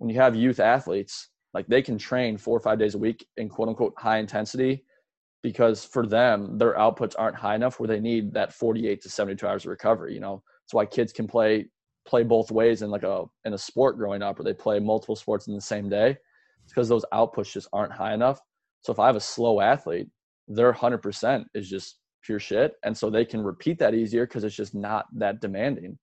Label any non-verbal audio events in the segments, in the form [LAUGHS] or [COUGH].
when you have youth athletes, like they can train four or five days a week in quote unquote high intensity because for them, their outputs aren't high enough where they need that 48 to 72 hours of recovery. You know, that's why kids can play play both ways in like a in a sport growing up, or they play multiple sports in the same day. It's because those outputs just aren't high enough. So if I have a slow athlete, their 100% is just pure shit, and so they can repeat that easier because it's just not that demanding.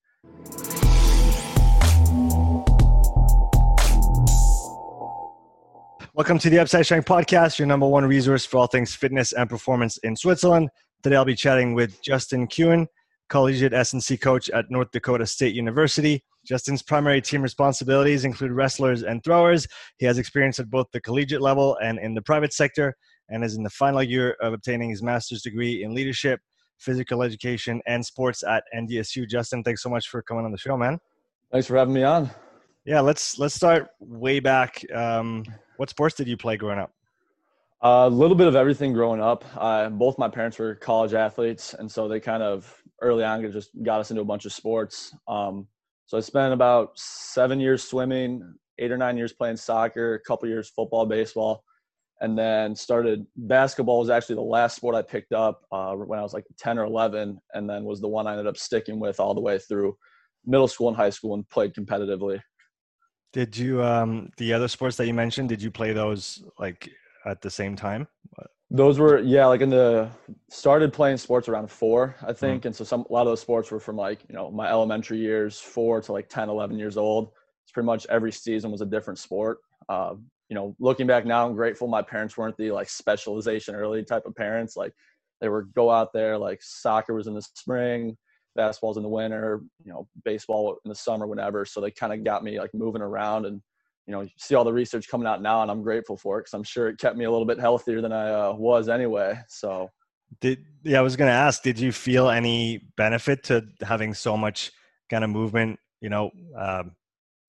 Welcome to the Upside Strength Podcast, your number one resource for all things fitness and performance in Switzerland. Today I'll be chatting with Justin Kewen, collegiate S&C coach at North Dakota State University. Justin's primary team responsibilities include wrestlers and throwers. He has experience at both the collegiate level and in the private sector, and is in the final year of obtaining his master's degree in leadership, physical education, and sports at NDSU. Justin, thanks so much for coming on the show, man. Thanks for having me on. Yeah, let's let's start way back. Um, what sports did you play growing up? A little bit of everything growing up. Uh, both my parents were college athletes, and so they kind of early on just got us into a bunch of sports. Um, so I spent about seven years swimming, eight or nine years playing soccer, a couple years football, baseball, and then started basketball. Was actually the last sport I picked up uh, when I was like ten or eleven, and then was the one I ended up sticking with all the way through middle school and high school and played competitively. Did you um the other sports that you mentioned? Did you play those like at the same time? Those were yeah, like in the started playing sports around four, I mm-hmm. think, mm-hmm. and so some a lot of those sports were from like you know my elementary years, four to like 10, 11 years old. It's pretty much every season was a different sport. Uh, you know, looking back now, I'm grateful my parents weren't the like specialization early type of parents. Like they were go out there like soccer was in the spring, basketball's in the winter, you know, baseball in the summer, whenever. So they kind of got me like moving around and, you know, you see all the research coming out now and I'm grateful for it because I'm sure it kept me a little bit healthier than I uh, was anyway. So did, yeah, I was going to ask, did you feel any benefit to having so much kind of movement, you know, um,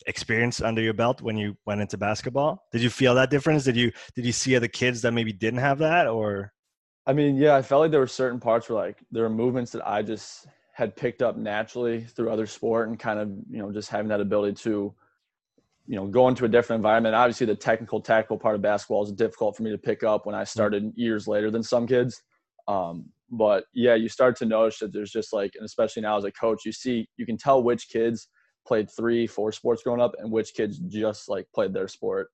experience under your belt when you went into basketball? Did you feel that difference? Did you, did you see other kids that maybe didn't have that or? I mean, yeah, I felt like there were certain parts where like there were movements that I just had picked up naturally through other sport and kind of you know just having that ability to you know go into a different environment. Obviously the technical tactical part of basketball is difficult for me to pick up when i mm-hmm. started years later than some kids. Um, but yeah you start to notice that there's just like and especially now as a coach you see you can tell which kids played three four sports growing up and which kids just like played their sport.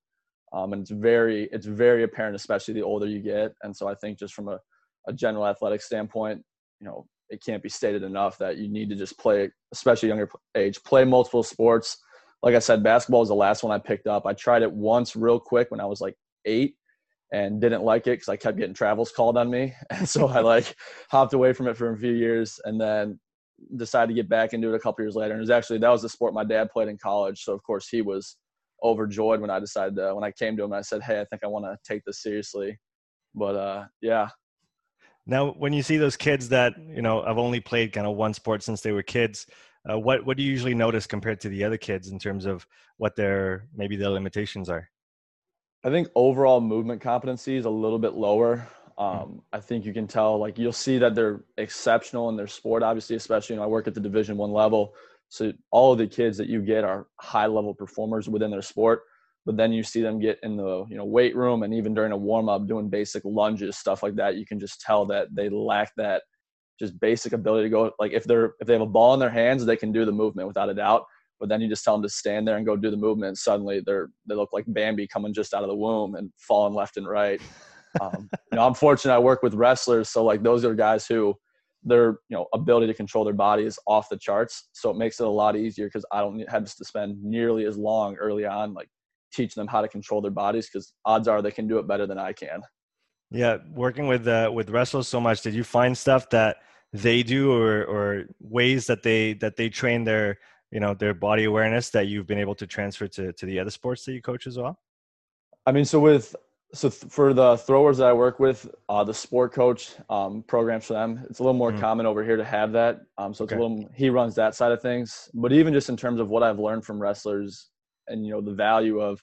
Um, and it's very it's very apparent especially the older you get. And so i think just from a, a general athletic standpoint you know it can't be stated enough that you need to just play, especially younger age, play multiple sports. Like I said, basketball was the last one I picked up. I tried it once real quick when I was like eight and didn't like it because I kept getting travels called on me. [LAUGHS] And so I like hopped away from it for a few years and then decided to get back into it a couple years later. And it was actually, that was the sport my dad played in college. So of course he was overjoyed when I decided to, when I came to him, I said, Hey, I think I want to take this seriously. But uh, yeah, now, when you see those kids that you know have only played kind of one sport since they were kids, uh, what what do you usually notice compared to the other kids in terms of what their maybe their limitations are? I think overall movement competency is a little bit lower. Um, I think you can tell, like you'll see that they're exceptional in their sport. Obviously, especially you know, I work at the Division One level, so all of the kids that you get are high level performers within their sport but then you see them get in the you know weight room and even during a warm up doing basic lunges stuff like that you can just tell that they lack that just basic ability to go like if they're if they have a ball in their hands they can do the movement without a doubt but then you just tell them to stand there and go do the movement and suddenly they're they look like bambi coming just out of the womb and falling left and right. Um, [LAUGHS] you know i'm fortunate i work with wrestlers so like those are guys who their you know ability to control their body is off the charts so it makes it a lot easier because i don't have to spend nearly as long early on like teach them how to control their bodies because odds are they can do it better than I can. Yeah, working with uh, with wrestlers so much, did you find stuff that they do or or ways that they that they train their you know their body awareness that you've been able to transfer to to the other sports that you coach as well? I mean, so with so th- for the throwers that I work with, uh, the sport coach um, programs for them, it's a little more mm common over here to have that. Um, so it's okay. a little he runs that side of things. But even just in terms of what I've learned from wrestlers, and you know the value of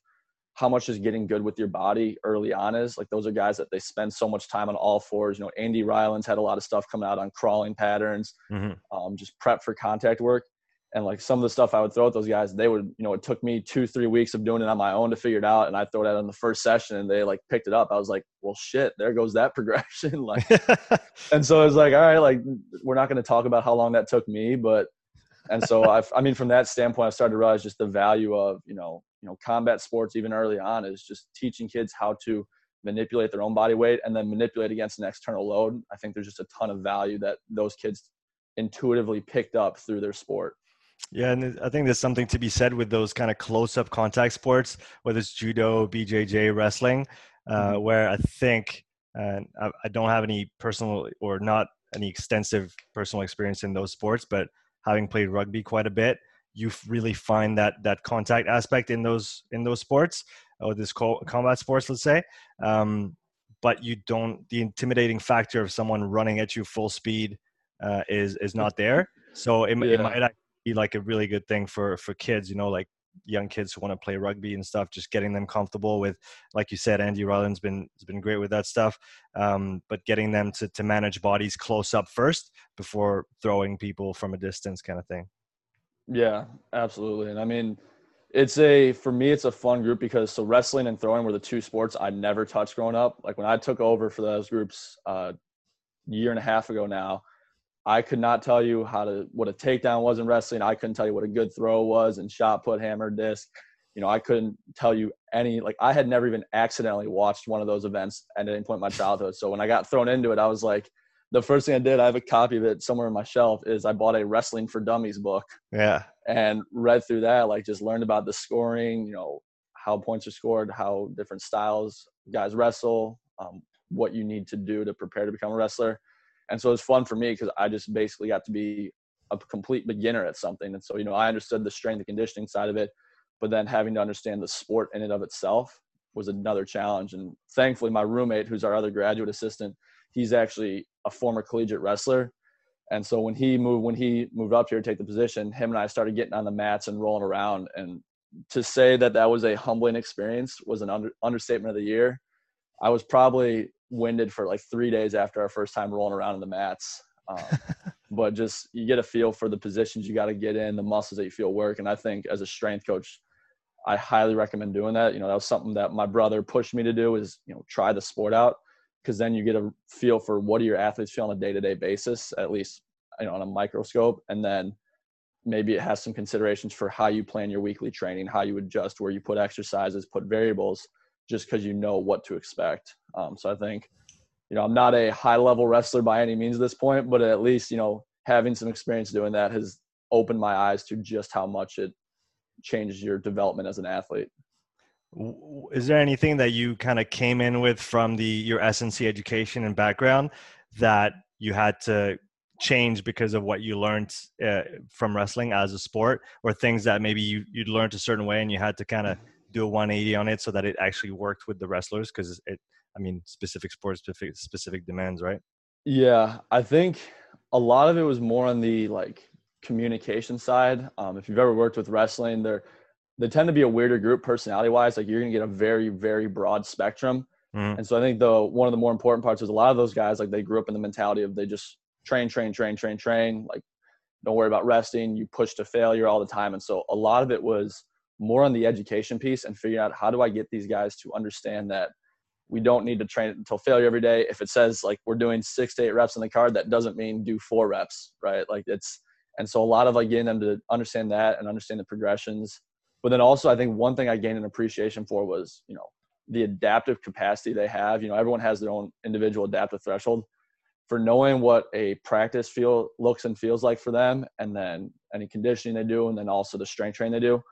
how much is getting good with your body early on is like those are guys that they spend so much time on all fours you know Andy Ryland's had a lot of stuff coming out on crawling patterns mm-hmm. um, just prep for contact work and like some of the stuff I would throw at those guys, they would, you know, it took me two, three weeks of doing it on my own to figure it out. And I throw it out in the first session and they like picked it up. I was like, well, shit, there goes that [LAUGHS] progression. like, [LAUGHS] and so I was like, all right, like we're not going to talk about how long that took me, but, and so I, I mean, from that standpoint, I started to realize just the value of, you know, you know, combat sports even early on is just teaching kids how to manipulate their own body weight and then manipulate against an external load. I think there's just a ton of value that those kids intuitively picked up through their sport. Yeah, and I think there's something to be said with those kind of close-up contact sports, whether it's judo, BJJ, wrestling, uh, mm-hmm. where I think and I, I don't have any personal or not any extensive personal experience in those sports, but having played rugby quite a bit, you really find that that contact aspect in those in those sports or this combat sports, let's say. Um, but you don't the intimidating factor of someone running at you full speed uh, is is not there. So it, yeah. it might be like a really good thing for for kids you know like young kids who want to play rugby and stuff just getting them comfortable with like you said Andy Ryland's been has been great with that stuff um, but getting them to, to manage bodies close up first before throwing people from a distance kind of thing. Yeah absolutely and i mean it's a for me it's a fun group because so wrestling and throwing were the two sports i never touched growing up. Like when i took over for those groups uh, a year and a half ago now I could not tell you how to what a takedown was in wrestling. I couldn't tell you what a good throw was and shot put, hammer, disc. You know, I couldn't tell you any like I had never even accidentally watched one of those events at any point in my childhood. So when I got thrown into it, I was like, the first thing I did, I have a copy of it somewhere on my shelf, is I bought a Wrestling for Dummies book. Yeah. And read through that, like just learned about the scoring, you know, how points are scored, how different styles guys wrestle, um, what you need to do to prepare to become a wrestler and so it was fun for me because I just basically got to be a complete beginner at something. And so, you know, I understood the strength and conditioning side of it, but then having to understand the sport in and of itself was another challenge. And thankfully, my roommate, who's our other graduate assistant, he's actually a former collegiate wrestler. And so when he moved, when he moved up here to take the position, him and I started getting on the mats and rolling around. And to say that that was a humbling experience was an under, understatement of the year. I was probably winded for like three days after our first time rolling around in the mats. Um, [LAUGHS] but just you get a feel for the positions you got to get in, the muscles that you feel work. And I think as a strength coach, I highly recommend doing that. You know, that was something that my brother pushed me to do is, you know, try the sport out because then you get a feel for what do your athletes feel on a day-to-day basis, at least, you know, on a microscope. And then maybe it has some considerations for how you plan your weekly training, how you adjust where you put exercises, put variables – just because you know what to expect. Um, so I think, you know, I'm not a high level wrestler by any means at this point, but at least, you know, having some experience doing that has opened my eyes to just how much it changes your development as an athlete. Is there anything that you kind of came in with from the your SNC education and background that you had to change because of what you learned uh, from wrestling as a sport, or things that maybe you you'd learned a certain way and you had to kind of do a 180 on it so that it actually worked with the wrestlers because it i mean specific sports specific specific demands right? Yeah i think a lot of it was more on the like communication side. Um, if you've ever worked with wrestling they're they tend to be a weirder group personality wise like you're to get a very very broad spectrum. Mm. and so i think the one of the more important parts is a lot of those guys like they grew up in the mentality of they just train train train train train like don't worry about resting you push to failure all the time. And so a lot of it was more on the education piece and figuring out how do I get these guys to understand that we don't need to train until failure every day. If it says like we're doing six to eight reps on the card, that doesn't mean do four reps, right? Like it's, and so a lot of like getting them to understand that and understand the progressions. But then also, I think one thing I gained an appreciation for was, you know, the adaptive capacity they have. You know, everyone has their own individual adaptive threshold for knowing what a practice feel looks and feels like for them, and then any conditioning they do, and then also the strength training they do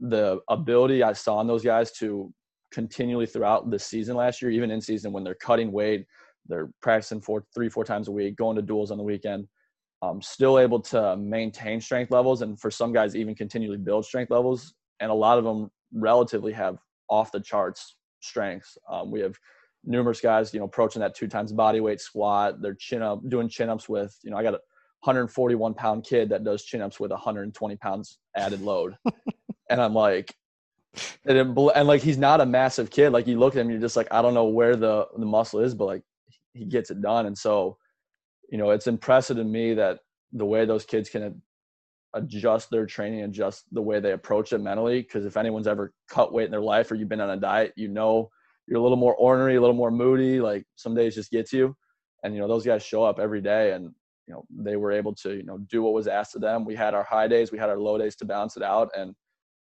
the ability I saw in those guys to continually throughout the season last year, even in season when they're cutting weight, they're practicing four, three, four times a week, going to duels on the weekend, um, still able to maintain strength levels, and for some guys even continually build strength levels. And a lot of them relatively have off the charts strengths. Um, we have numerous guys, you know, approaching that two times body weight squat. They're chin up, doing chin ups with, you know, I got a 141 pound kid that does chin ups with 120 pounds added load. [LAUGHS] and I'm like, and, it, and like he's not a massive kid. Like you look at him, you're just like, I don't know where the the muscle is, but like he gets it done. And so, you know, it's impressive to me that the way those kids can adjust their training, adjust the way they approach it mentally. Because if anyone's ever cut weight in their life or you've been on a diet, you know you're a little more ornery, a little more moody. Like some days just gets you, and you know those guys show up every day, and you know they were able to you know do what was asked of them. We had our high days, we had our low days to balance it out, and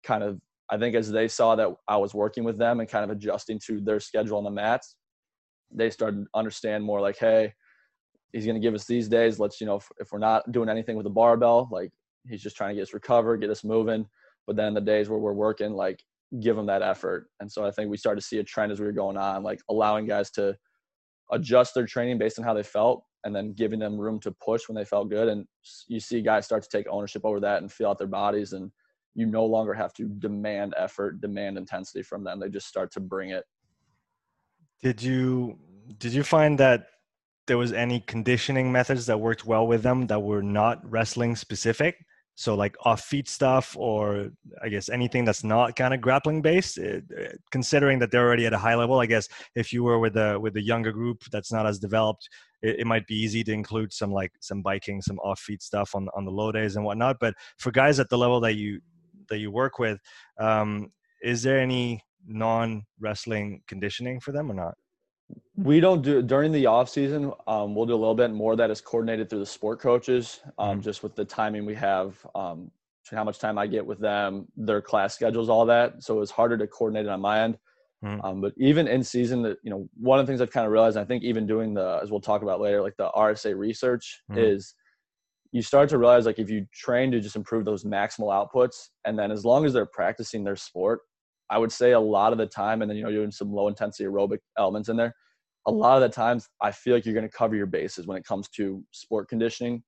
kind of I think as they saw that I was working with them and kind of adjusting to their schedule on the mats, they started to understand more like, hey, he's going to give us these days. Let's, you know, if, if, we're not doing anything with the barbell, like he's just trying to get us recovered, get us moving. But then the days where we're working, like give him that effort. And so I think we started to see a trend as we were going on, like allowing guys to adjust their training based on how they felt and then giving them room to push when they felt good. And you see guys start to take ownership over that and feel out their bodies. And you no longer have to demand effort, demand intensity from them. They just start to bring it. Did you did you find that there was any conditioning methods that worked well with them that were not wrestling specific? So like off feet stuff, or I guess anything that's not kind of grappling based. It, eh, eh, considering that they're already at a high level, I guess if you were with a with a younger group that's not as developed, it, it, might be easy to include some like some biking, some off feet stuff on on the low days and whatnot. But for guys at the level that you that you work with, um, is there any non wrestling conditioning for them or not? We don't do during the off season. Um, we'll do a little bit more that is coordinated through the sport coaches, um, mm-hmm. just with the timing we have, um, how much time I get with them, their class schedules, all that. So it's harder to coordinate it on my end. Mm-hmm. Um, but even in season, that you know, one of the things I've kind of realized, I think even doing the, as we'll talk about later, like the RSA research mm-hmm. is you start to realize like if you train to just improve those maximal outputs, and then as long as they're practicing their sport, I would say a lot of the time, and then you know, you're doing some low intensity aerobic elements in there. A lot of the times, I feel like you're going to cover your bases when it comes to sport conditioning,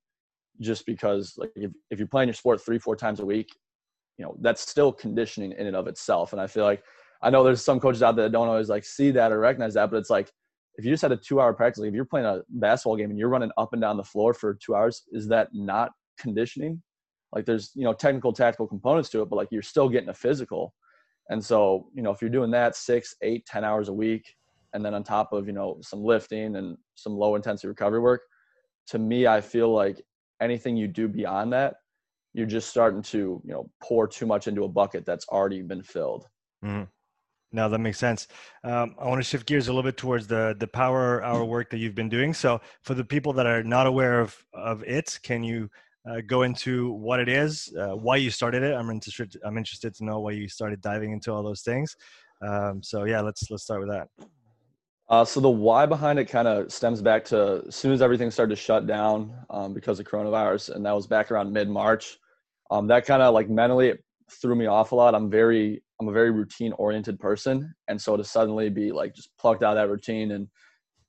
just because like if, if you're playing your sport three four times a week, you know that's still conditioning in and of itself. And I feel like I know there's some coaches out there that don't always like see that or recognize that, but it's like if you just had a two hour practice, like if you're playing a basketball game and you're running up and down the floor for two hours, is that not conditioning? Like there's you know technical tactical components to it, but like you're still getting a physical. And so, you know, if you're doing that six, eight, ten hours a week, and then on top of, you know, some lifting and some low intensity recovery work, to me, I feel like anything you do beyond that, you're just starting to, you know, pour too much into a bucket that's already been filled. Mm-hmm. No, that makes sense. Um, I want to shift gears a little bit towards the the power hour work that you've been doing. So, for the people that are not aware of of it, can you uh, go into what it is, uh, why you started it. I'm interested. I'm interested to know why you started diving into all those things. Um, so yeah, let's let's start with that. Uh, so the why behind it kind of stems back to as soon as everything started to shut down um, because of coronavirus, and that was back around mid March. Um, that kind of like mentally threw me off a lot. I'm very I'm a very routine oriented person, and so to suddenly be like just plucked out of that routine and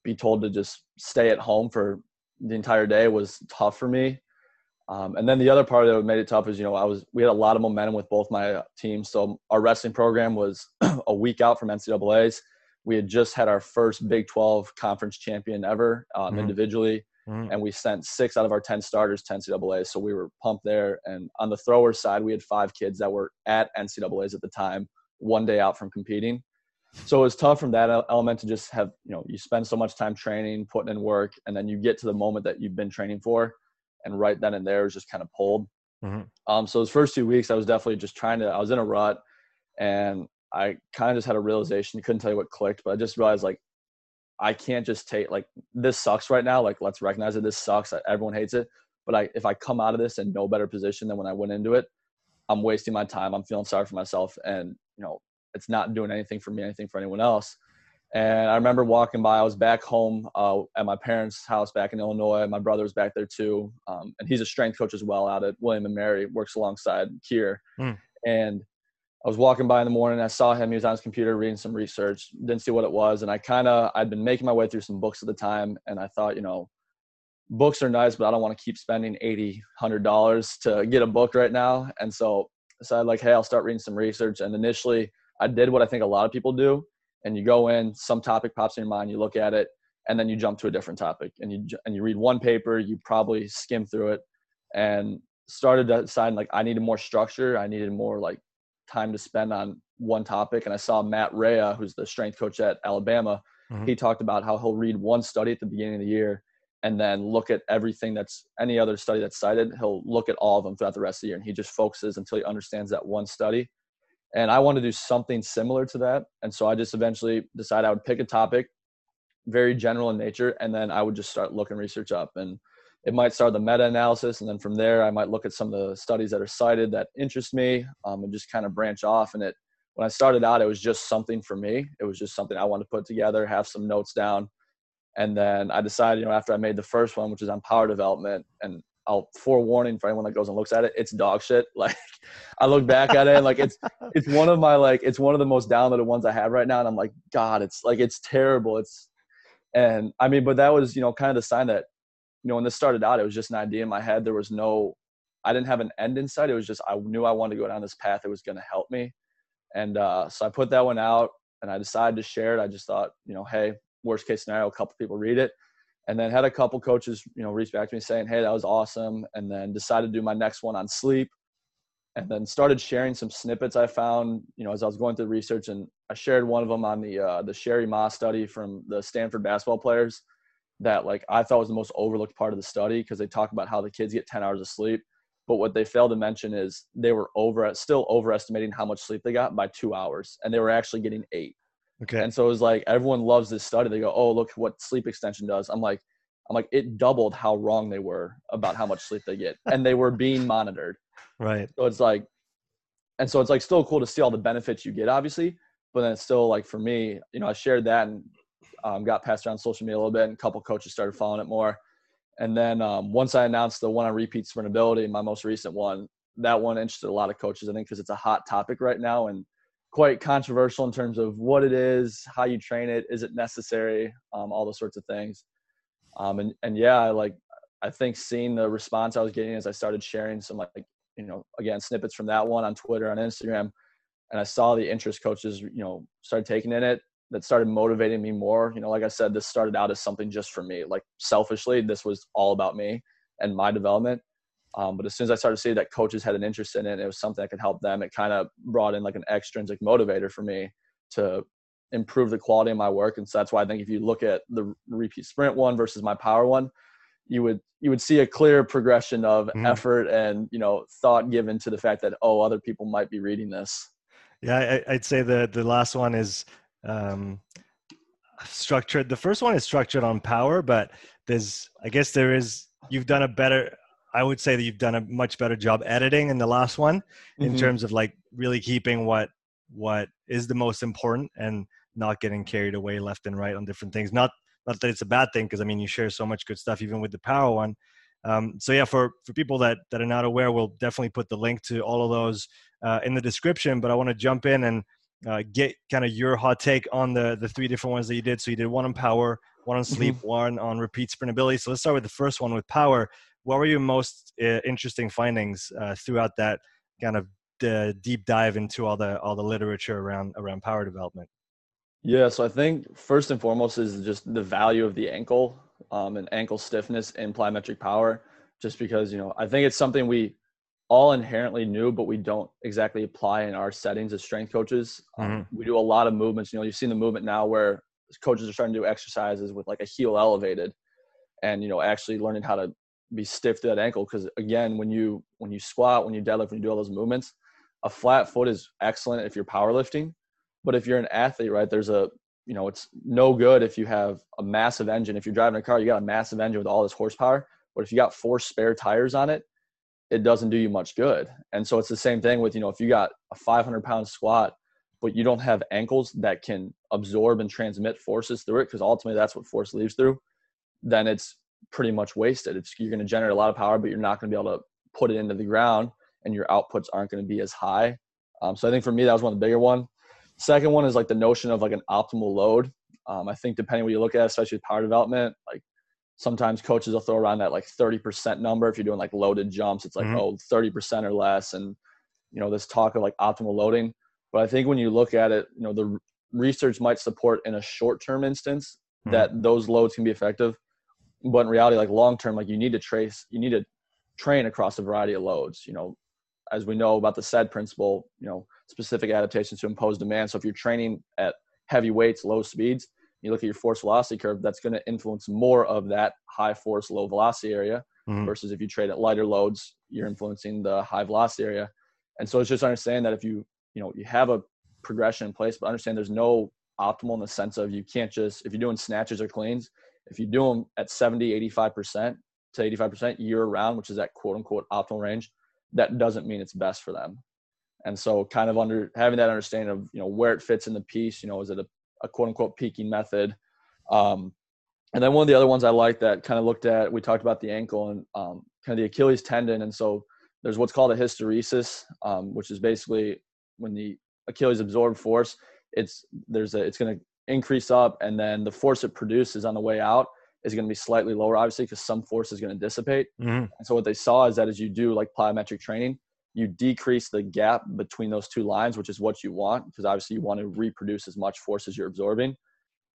be told to just stay at home for the entire day was tough for me. Um, and then the other part that made it tough is, you know, I was we had a lot of momentum with both my uh, teams. So our wrestling program was [CLEARS THROAT] a week out from NCAA's. We had just had our first Big 12 conference champion ever um, mm-hmm. individually, mm-hmm. and we sent six out of our 10 starters to NCAA. So we were pumped there. And on the thrower side, we had five kids that were at NCAA's at the time, one day out from competing. So it was tough from that element to just have, you know, you spend so much time training, putting in work, and then you get to the moment that you've been training for and right then and there was just kind of pulled. Mm-hmm. Um, so those first two weeks, I was definitely just trying to. I was in a rut, and I kind of just had a realization. Couldn't tell you what clicked, but I just realized like I can't just take like this sucks right now. Like let's recognize that this sucks. Everyone hates it. But I, if I come out of this in no better position than when I went into it, I'm wasting my time. I'm feeling sorry for myself, and you know it's not doing anything for me, anything for anyone else. And I remember walking by. I was back home uh, at my parents' house back in Illinois. My brother was back there too, um, and he's a strength coach as well out at William and Mary. Works alongside Kier. Mm. And I was walking by in the morning. I saw him. He was on his computer reading some research. Didn't see what it was, and I kind of I'd been making my way through some books at the time, and I thought, you know, books are nice, but I don't want to keep spending eighty, hundred dollars to get a book right now. And so I decided, like, hey, I'll start reading some research. And initially, I did what I think a lot of people do and you go in, some topic pops in your mind, you look at it, and then you jump to a different topic, and you and you read one paper, you probably skim through it, and started deciding like I needed more structure, I needed more like time to spend on one topic, and I saw Matt Rhea, who's the strength coach at Alabama. Mm-hmm. He talked about how he'll read one study at the beginning of the year, and then look at everything that's any other study that's cited. He'll look at all of them throughout the rest of the year, and he just focuses until he understands that one study. And I want to do something similar to that, and so I just eventually decided I would pick a topic, very general in nature, and then I would just start looking research up. And it might start the meta-analysis, and then from there I might look at some of the studies that are cited that interest me, um, and just kind of branch off. And it when I started out, it was just something for me. It was just something I wanted to put together, have some notes down and then I decided, you know, after I made the first one, which is on power development, and I'll forewarning for anyone that goes and looks at it, it's dog shit. [LAUGHS] Like I look back at it and like it's it's one of my like it's one of the most downloaded ones I have right now. And I'm like, God, it's like it's terrible. It's and I mean, but that was, you know, kind of the sign that, you know, when this started out, it was just an idea in my head. There was no I didn't have an end in sight. It was just I knew I wanted to go down this path. It was gonna help me. And uh so I put that one out and I decided to share it. I just thought, you know, hey, worst case scenario, a couple people read it. And then had a couple coaches, you know, reach back to me saying, "Hey, that was awesome." And then decided to do my next one on sleep, and then started sharing some snippets I found, you know, as I was going through research. And I shared one of them on the uh, the Cheri Mah study from the Stanford basketball players, that like I thought was the most overlooked part of the study because they talk about how the kids get 10 hours of sleep, but what they failed to mention is they were over still overestimating how much sleep they got by two hours, and they were actually getting eight. Okay. And so it was like everyone loves this study. They go, "Oh, look what sleep extension does." I'm like, I'm like, it doubled how wrong they were about how much sleep they get, and they were being monitored. Right. So it's like, and so it's like still cool to see all the benefits you get, obviously, but then it's still like for me, you know, I shared that and um, got passed around social media a little bit, and a couple coaches started following it more. And then um, once I announced the one on repeat sprintability, my most recent one, that one interested a lot of coaches, I think, because it's a hot topic right now, and quite controversial in terms of what it is, how you train it, is it necessary, um, all those sorts of things. Um, and and yeah, like I think seeing the response I was getting as I started sharing some like you know again snippets from that one on Twitter on Instagram, and I saw the interest coaches you know started taking in it. That started motivating me more. You know, like I said, this started out as something just for me. Like selfishly, this was all about me and my development. Um, but as soon as I started to see that coaches had an interest in it, it was something that could help them. It kind of brought in like an extrinsic motivator for me to improve the quality of my work. And so that's why I think if you look at the repeat sprint one versus my power one, you would you would see a clear progression of mm-hmm. effort and you know thought given to the fact that oh other people might be reading this. Yeah, I, would say the the last one is um, structured. The first one is structured on power, but there's I guess there is you've done a better I would say that you've done a much better job editing in the last one mm-hmm. in terms of like really keeping what what is the most important and not getting carried away left and right on different things. Not not that it's a bad thing because I mean you share so much good stuff even with the power one. Um, so yeah, for for people that that are not aware, we'll definitely put the link to all of those uh, in the description. But I want to jump in and uh, get kind of your hot take on the the three different ones that you did. So you did one on power, one on sleep, mm-hmm. one on repeat sprintability. So let's start with the first one with power what were your most uh, interesting findings uh, throughout that kind of deep dive into all the all the literature around around power development? Yeah, so I think first and foremost is just the value of the ankle um, and ankle stiffness in plyometric power. Just because you know, I think it's something we all inherently new, but we don't exactly apply in our settings as strength coaches. Um, mm-hmm. we do a lot of movements. You know, you've seen the movement now where coaches are starting to do exercises with like a heel elevated, and you know, actually learning how to be stiff to that ankle because again when you when you squat when you deadlift when you do all those movements a flat foot is excellent if you're powerlifting but if you're an athlete right there's a you know it's no good if you have a massive engine if you're driving a car you got a massive engine with all this horsepower but if you got four spare tires on it it doesn't do you much good and so it's the same thing with you know if you got a 500 pound squat but you don't have ankles that can absorb and transmit forces through it because ultimately that's what force leaves through then it's pretty much wasted. It's you're going to generate a lot of power, but you're not going to be able to put it into the ground, and your outputs aren't going to be as high. Um, so I think for me that was one of the bigger one. Second one is like the notion of like an optimal load. Um, I think depending what you look at, especially with power development, like sometimes coaches will throw around that like 30% number if you're doing like loaded jumps. It's like mm-hmm. oh 30% or less, and you know this talk of like optimal loading. But I think when you look at it, you know the research might support in a short-term instance mm-hmm. that those loads can be effective but in reality like long term like you need to trace you need to train across a variety of loads you know as we know about the SAID principle you know specific adaptations to impose demand so if you're training at heavy weights low speeds you look at your force velocity curve, that's going to influence more of that high force, low velocity area mm-hmm. versus if you trade at lighter loads, you're influencing the high velocity area. And so it's just understanding that if you, you know, you have a progression in place, but understand there's no optimal in the sense of you can't just, if you're doing snatches or cleans, if you do them at 70, 85% to 85% year round, which is that quote unquote optimal range, that doesn't mean it's best for them. And so kind of under having that understanding of, you know, where it fits in the piece, you know, is it a, a quote unquote peaking method? Um, and then one of the other ones I like that kind of looked at, we talked about the ankle and um, kind of the Achilles tendon. And so there's what's called a hysteresis, um, which is basically when the Achilles absorb force, it's there's a it's going to increase up, and then the force it produces on the way out is going to be slightly lower, obviously, because some force is going to dissipate. Mm-hmm. And so what they saw is that as you do like plyometric training, you decrease the gap between those two lines, which is what you want, because obviously you want to reproduce as much force as you're absorbing.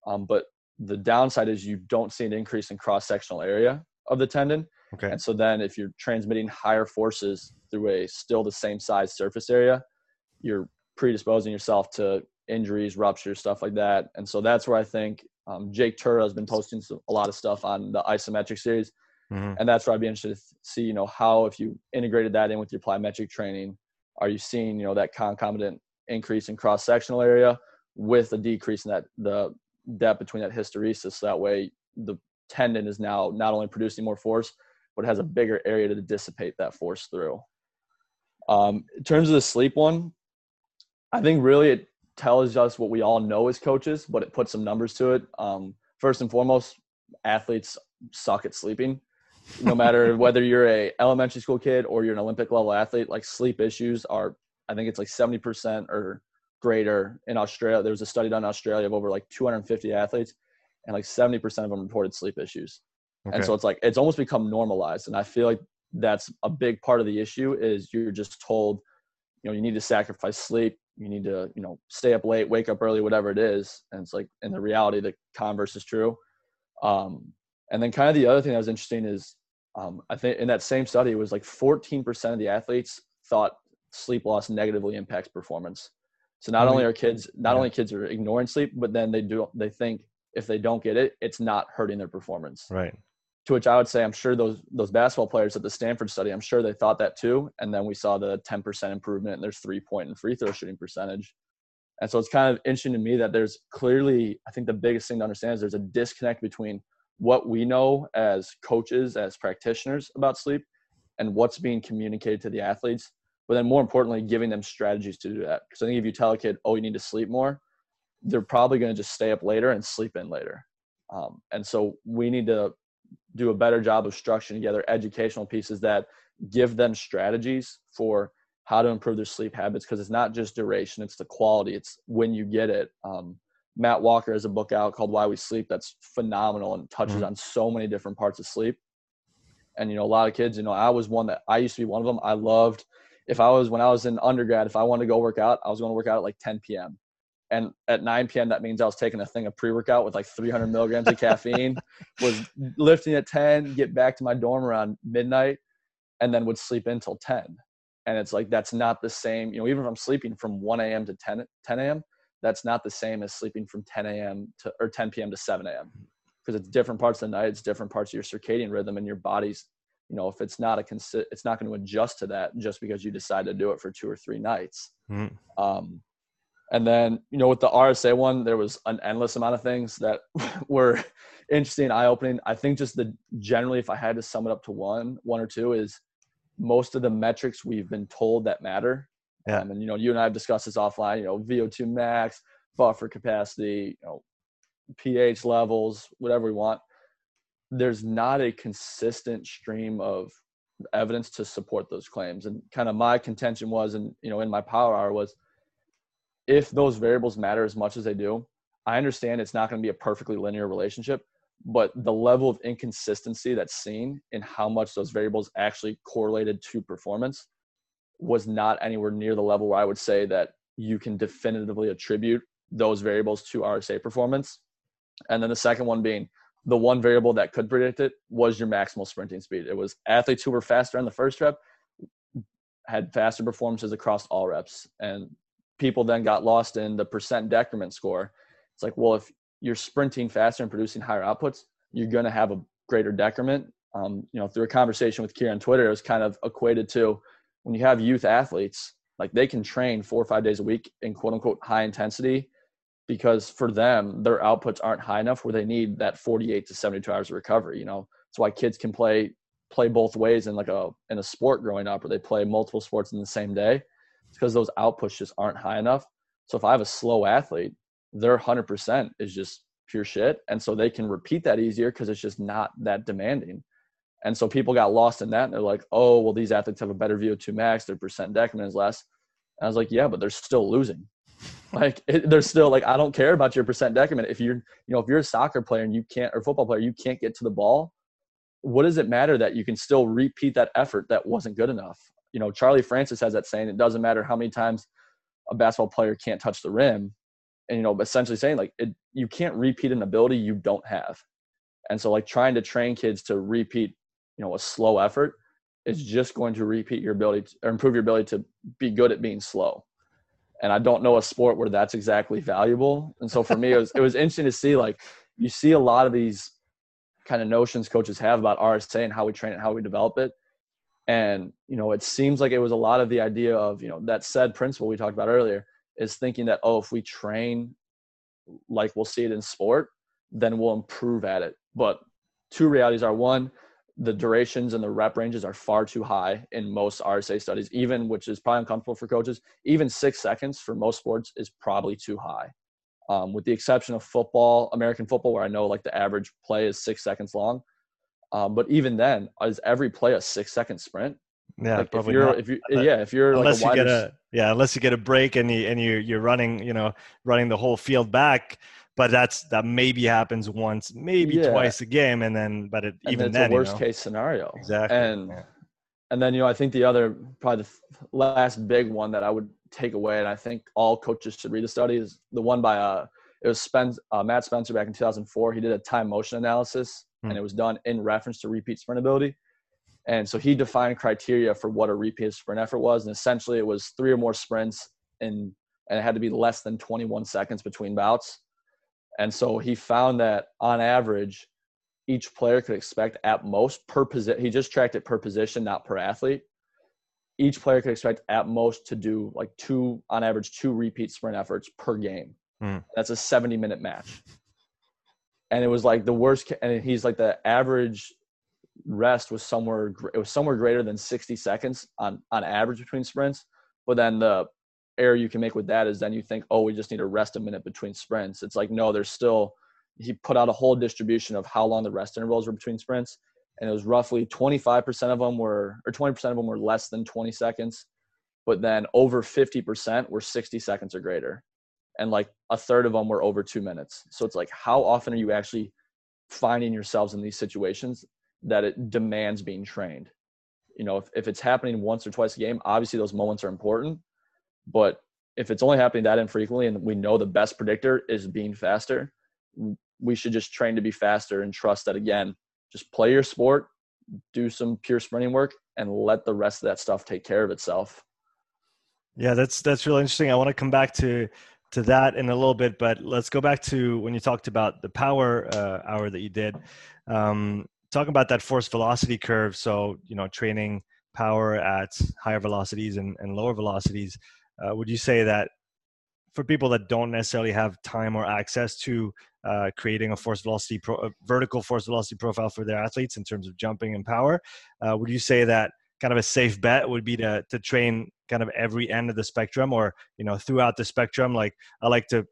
Um, but the downside is you don't see an increase in cross sectional area of the tendon. Okay. And so then if you're transmitting higher forces through a still the same size surface area, you're predisposing yourself to injuries, ruptures, stuff like that. And so that's where I think um, Jake Tuura has been posting a lot of stuff on the isometric series. Mm-hmm. And that's where I'd be interested to see, you know, how if you integrated that in with your plyometric training, are you seeing, you know, that concomitant increase in cross sectional area with a decrease in that the depth between that hysteresis. So that way the tendon is now not only producing more force, but has a bigger area to dissipate that force through. Um, in terms of the sleep one, I think really it tells us what we all know as coaches, but it puts some numbers to it. Um, first and foremost, athletes suck at sleeping. No [LAUGHS] matter whether you're a elementary school kid or you're an Olympic level athlete, like sleep issues are, I think it's like 70% or greater in Australia. There was a study done in Australia of over like 250 athletes, and like 70% of them reported sleep issues. Okay. And so it's like it's almost become normalized. And I feel like that's a big part of the issue is you're just told, you know, you need to sacrifice sleep, you need to, you know, stay up late, wake up early, whatever it is. And it's like in the reality, the converse is true. Um, and then kind of the other thing that was interesting is um, I think in that same study, it was like 14% of the athletes thought sleep loss negatively impacts performance. So not only are kids not yeah. only kids are ignoring sleep, but then they do they think if they don't get it, it's not hurting their performance. Right. To which I would say I'm sure those those basketball players at the Stanford study, I'm sure they thought that too. And then we saw the 10% improvement in their three point and free throw shooting percentage. And so it's kind of interesting to me that there's clearly, I think the biggest thing to understand is there's a disconnect between what we know as coaches, as practitioners about sleep, and what's being communicated to the athletes but then more importantly, giving them strategies to do that. Because I think if you tell a kid, oh, you need to sleep more, they're probably going to just stay up later and sleep in later. Um, and so we need to do a better job of structuring together educational pieces that give them strategies for how to improve their sleep habits because it's not just duration, it's the quality, it's when you get it. Um, Matt Walker has a book out called Why We Sleep that's phenomenal and touches mm-hmm. on so many different parts of sleep. And, you know, a lot of kids, you know, I was one that I used to be one of them. I loved – if I was when I was in undergrad, if I wanted to go work out, I was going to work out at like 10 p.m. And at 9 p.m., that means I was taking a thing of pre-workout with like 300 milligrams of [LAUGHS] caffeine. Was lifting at 10, get back to my dorm around midnight, and then would sleep until 10. And it's like that's not the same. You know, even if I'm sleeping from 1 a.m. to 10 10 a.m., that's not the same as sleeping from 10 a.m. to or 10 p.m. to 7 a.m. Because it's different parts of the night, it's different parts of your circadian rhythm, and your body's you know if it's not a consi- it's not going to adjust to that just because you decide to do it for two or three nights mm. um, and then you know with the rsa one there was an endless amount of things that [LAUGHS] were interesting eye-opening i think just the generally if i had to sum it up to one one or two is most of the metrics we've been told that matter yeah. Um, and you know you and i have discussed this offline you know vo2 max buffer capacity you know ph levels whatever we want there's not a consistent stream of evidence to support those claims and kind of my contention was and you know in my power hour was if those variables matter as much as they do i understand it's not going to be a perfectly linear relationship but the level of inconsistency that's seen in how much those variables actually correlated to performance was not anywhere near the level where i would say that you can definitively attribute those variables to rsa performance and then the second one being the one variable that could predict it was your maximal sprinting speed. It was athletes who were faster on the first rep had faster performances across all reps. And people then got lost in the percent decrement score. It's like, well, if you're sprinting faster and producing higher outputs, you're going to have a greater decrement. Um, you know, through a conversation with Kier on Twitter, it was kind of equated to when you have youth athletes, like they can train four or five days a week in quote unquote high intensity because for them, their outputs aren't high enough where they need that 48 to 72 hours of recovery. You know, that's why kids can play play both ways in like a in a sport growing up, or they play multiple sports in the same day. Because those outputs just aren't high enough. So if I have a slow athlete, their 100% is just pure shit, and so they can repeat that easier because it's just not that demanding. And so people got lost in that, and they're like, "Oh, well, these athletes have a better VO2 max, their percent decrement is less." And I was like, "Yeah, but they're still losing. [LAUGHS] like it, they're still like, I don't care about your percent decrement. If you're, you know, if you're a soccer player and you can't, or football player, you can't get to the ball, what does it matter that you can still repeat that effort that wasn't good enough? You know, Charlie Francis has that saying, it doesn't matter how many times a basketball player can't touch the rim. And, you know, essentially saying like it, you can't repeat an ability you don't have. And so like trying to train kids to repeat, you know, a slow effort is mm-hmm. just going to repeat your ability to, or improve your ability to be good at being slow. And I don't know a sport where that's exactly valuable. And so for me, it was, it was [LAUGHS] interesting to see like you see a lot of these kind of notions coaches have about RSA and how we train it, how we develop it. And, you know, it seems like it was a lot of the idea of, you know, that SAID principle we talked about earlier is thinking that, oh, if we train like we'll see it in sport, then we'll improve at it. But two realities are one, the durations and the rep ranges are far too high in most RSA studies, even which is probably uncomfortable for coaches. Even six seconds for most sports is probably too high um, with the exception of football, American football, where I know like the average play is six seconds long. Um, but even then, is every play a six second sprint? Yeah, like probably if you're, not. If you, yeah, if you're unless like you get a yeah, unless you get a break and you and you you're running, you know, running the whole field back. But that's that maybe happens once, maybe yeah. twice a game, and then but it, and even then, it's a worst you know? case scenario. Exactly. And yeah. and then you know I think the other probably the last big one that I would take away, and I think all coaches should read the study is the one by uh it was Spence, uh, Matt Spencer back in 2004. He did a time motion analysis, hmm. and it was done in reference to repeat sprint ability. And so he defined criteria for what a repeat sprint effort was, and essentially it was three or more sprints, and and it had to be less than 21 seconds between bouts. And so he found that on average, each player could expect at most per position. He just tracked it per position, not per athlete. Each player could expect at most to do like two, on average, two repeat sprint efforts per game. Mm. That's a 70 minute match. And it was like the worst. And he's like the average rest was somewhere it was somewhere greater than 60 seconds on on average between sprints. But then the error you can make with that is then you think, oh, we just need to rest a minute between sprints. It's like no, there's still. He put out a whole distribution of how long the rest intervals were between sprints, and it was roughly 25% of them were or 20% of them were less than 20 seconds, but then over 50% were 60 seconds or greater and like a third of them were over two minutes. So it's like, how often are you actually finding yourselves in these situations that it demands being trained? You know, if, if it's happening once or twice a game, obviously those moments are important. But if it's only happening that infrequently and we know the best predictor is being faster, we should just train to be faster and trust that again, just play your sport, do some pure sprinting work, and let the rest of that stuff take care of itself. Yeah, that's that's really interesting. I want to come back to to that in a little bit, but let's go back to when you talked about the power uh, hour that you did. Um, talk about that force velocity curve. So, you know, training power at higher velocities and, and lower velocities. Uh, would you say that for people that don't necessarily have time or access to uh, creating a force velocity, pro- a vertical force velocity profile for their athletes in terms of jumping and power, uh, would you say that kind of a safe bet would be to to train kind of every end of the spectrum or you know throughout the spectrum? Like i like to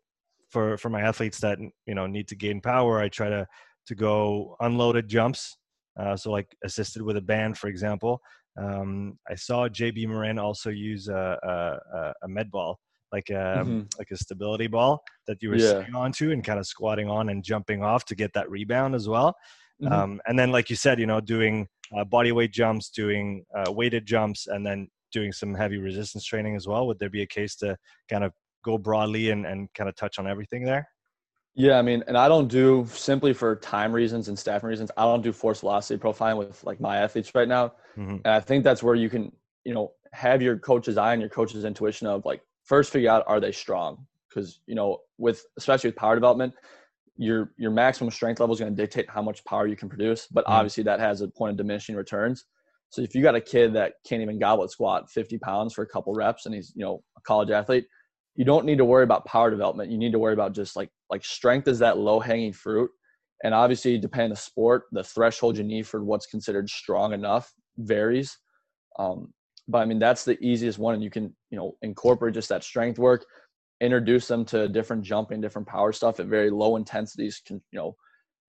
for for my athletes that you know need to gain power i try to to go unloaded jumps uh, so like assisted with a band for example um, i saw jb morin also use a, a, a med ball like a mm-hmm. like a stability ball that you were yeah. sitting onto and kind of squatting on and jumping off to get that rebound as well mm-hmm. um, and then like you said you know doing uh, body weight jumps, doing uh, weighted jumps, and then doing some heavy resistance training as well? Would there be a case to kind of go broadly and, and kind of touch on everything there? Yeah, I mean, and I don't do simply for time reasons and staffing reasons. I don't do force velocity profiling with like my athletes right now, mm-hmm. and I think that's where you can, you know, have your coach's eye and your coach's intuition of like first figure out are they strong because you know with especially with power development, your your maximum strength level is going to dictate how much power you can produce. But Mhm. obviously, that has a point of diminishing returns. So if you got a kid that can't even goblet squat 50 pounds for a couple reps, and he's you know a college athlete, you don't need to worry about power development. You need to worry about just like like strength is that low hanging fruit. And obviously, depending on the sport, the threshold you need for what's considered strong enough varies. Um, but I mean, that's the easiest one, and you can you know incorporate just that strength work, introduce them to different jumping, different power stuff at very low intensities. Can you know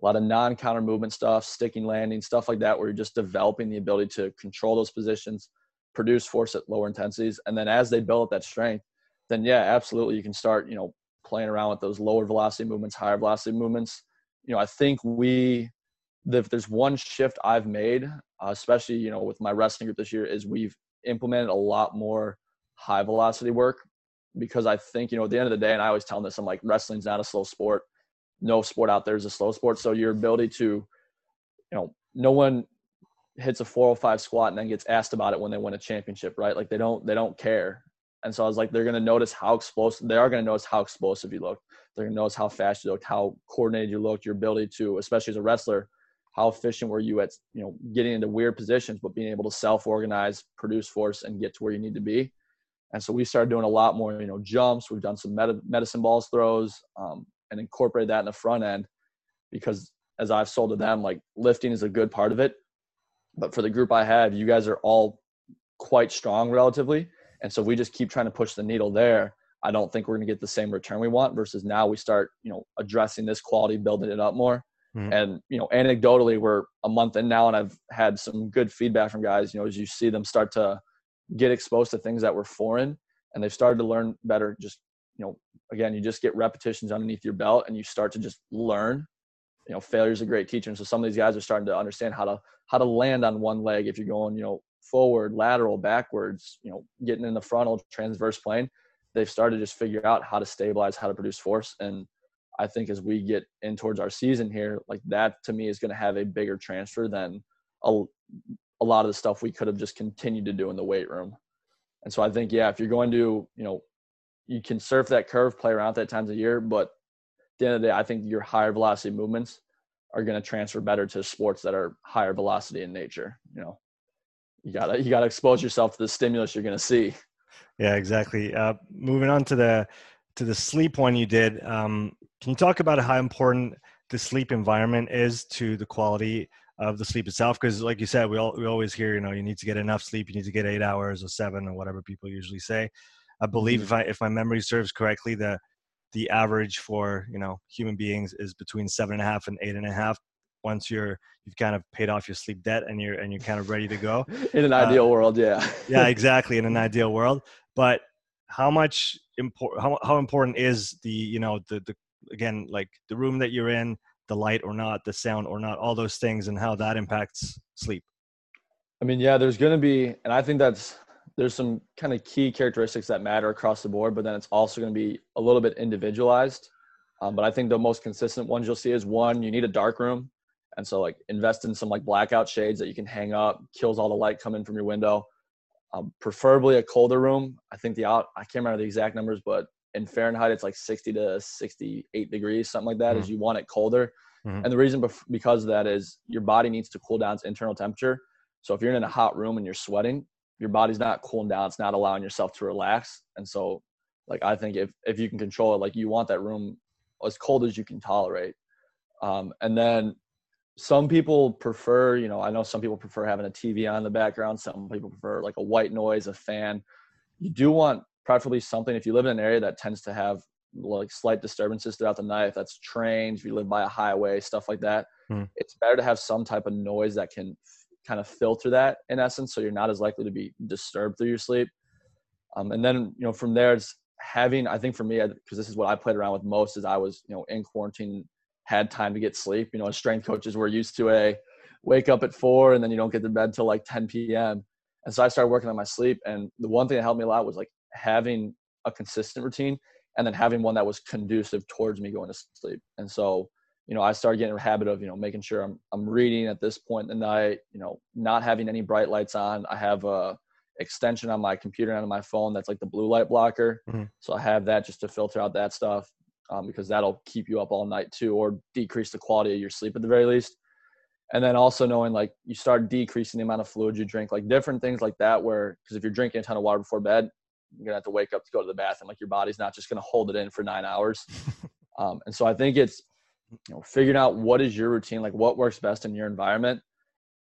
a lot of non-counter movement stuff, sticking landing, stuff like that, where you're just developing the ability to control those positions, produce force at lower intensities, and then as they build up that strength, then yeah, absolutely, you can start you know playing around with those lower velocity movements, higher velocity movements. You know, I think we, if there's one shift I've made, uh, especially you know with my wrestling group this year, is we've implemented a lot more high velocity work because I think you know at the end of the day, and I always tell them this, I'm like wrestling's not a slow sport. No sport out there is a slow sport. So your ability to, you know, no one hits a 405 squat and then gets asked about it when they win a championship, right? Like they don't they don't care. And so I was like, they're gonna notice how explosive they are gonna notice how explosive you look. They're gonna notice how fast you looked, how coordinated you looked, your ability to, especially as a wrestler, how efficient were you at you know getting into weird positions, but being able to self-organize, produce force, and get to where you need to be. And so we started doing a lot more, you know, jumps. We've done some med- medicine balls throws um, and incorporated that in the front end because as I've sold to them, like lifting is a good part of it. But for the group I have, you guys are all quite strong relatively. And so if we just keep trying to push the needle there. I don't think we're going to get the same return we want versus now we start, you know, addressing this quality, building it up more. Mhm. And, you know, anecdotally, we're a month in now and I've had some good feedback from guys, you know, as you see them start to get exposed to things that were foreign and they've started to learn better. Just, you know, again, you just get repetitions underneath your belt and you start to just learn. You know, failure is a great teacher. And so some of these guys are starting to understand how to how to land on one leg if you're going, you know, forward, lateral, backwards, you know, getting in the frontal transverse plane. They've started to just figure out how to stabilize, how to produce force. And I think as we get in towards our season here, like that to me is going to have a bigger transfer than a, a lot of the stuff we could have just continued to do in the weight room. And so I think, yeah, if you're going to, you know, you can surf that curve, play around that times a year, but at the end of the day, I think your higher velocity movements are going to transfer better to sports that are higher velocity in nature. You know, you gotta you gotta expose yourself to the stimulus you're going to see. Yeah, exactly. Uh, moving on to the to the sleep one you did. Um, can you talk about how important the sleep environment is to the quality of the sleep itself? Because, like you said, we all we always hear, you know, you need to get enough sleep. You need to get eight hours or seven or whatever people usually say. I believe if I if my memory serves correctly, the the average for you know human beings is between seven and a half and eight and a half. Once you're you've kind of paid off your sleep debt and you're and you're kind of ready to go. [LAUGHS] In an Uh, ideal world, yeah. [LAUGHS] yeah, [LAUGHS] exactly. In an ideal world, but how much import how, how important is the you know the the again like the room that you're in, the light or not, the sound or not, all those things, and how that impacts sleep. I mean, yeah, there's going to be, and I think that's there's some kind of key characteristics that matter across the board, but then it's also going to be a little bit individualized. Um, but I think the most consistent ones you'll see is one, you need a dark room, and so like invest in some like blackout shades that you can hang up, kills all the light coming from your window. Um, preferably a colder room. I think the out I can't remember the exact numbers, but in Fahrenheit it's like 60 to 68 degrees, something like that. Is you want it colder, Mhm. and the reason bef- because of that is your body needs to cool down its internal temperature. So if you're in a hot room and you're sweating, your body's not cooling down. It's not allowing yourself to relax. And so, like I think if if you can control it, like you want that room as cold as you can tolerate. Um, and then some people prefer, you know, I know some people prefer having a TV on in the background. Some people prefer like a white noise, a fan. You do want preferably something if you live in an area that tends to have like slight disturbances throughout the night. If that's trains, if you live by a highway, stuff like that, Hmm. it's better to have some type of noise that can kind of filter that in essence, so you're not as likely to be disturbed through your sleep. Um, and then you know from there, it's having. I think for me, because this is what I played around with most, is I was you know in quarantine, had time to get sleep. You know, as strength coaches, we're used to a wake up at four and then you don't get to bed till like 10 p.m. And so I started working on my sleep. And the one thing that helped me a lot was like having a consistent routine and then having one that was conducive towards me going to sleep. And so, you know, I started getting a habit of, you know, making sure I'm, I'm reading at this point in the night, you know, not having any bright lights on. I have a extension on my computer and on my phone that's like the blue light blocker. Mhm. So I have that just to filter out that stuff. Um, because that'll keep you up all night too, or decrease the quality of your sleep at the very least. And then also knowing like you start decreasing the amount of fluid you drink, like different things like that. Where because if you're drinking a ton of water before bed, you're gonna have to wake up to go to the bathroom. Like your body's not just gonna hold it in for nine hours. [LAUGHS] um, and so I think it's you know figuring out what is your routine, like what works best in your environment,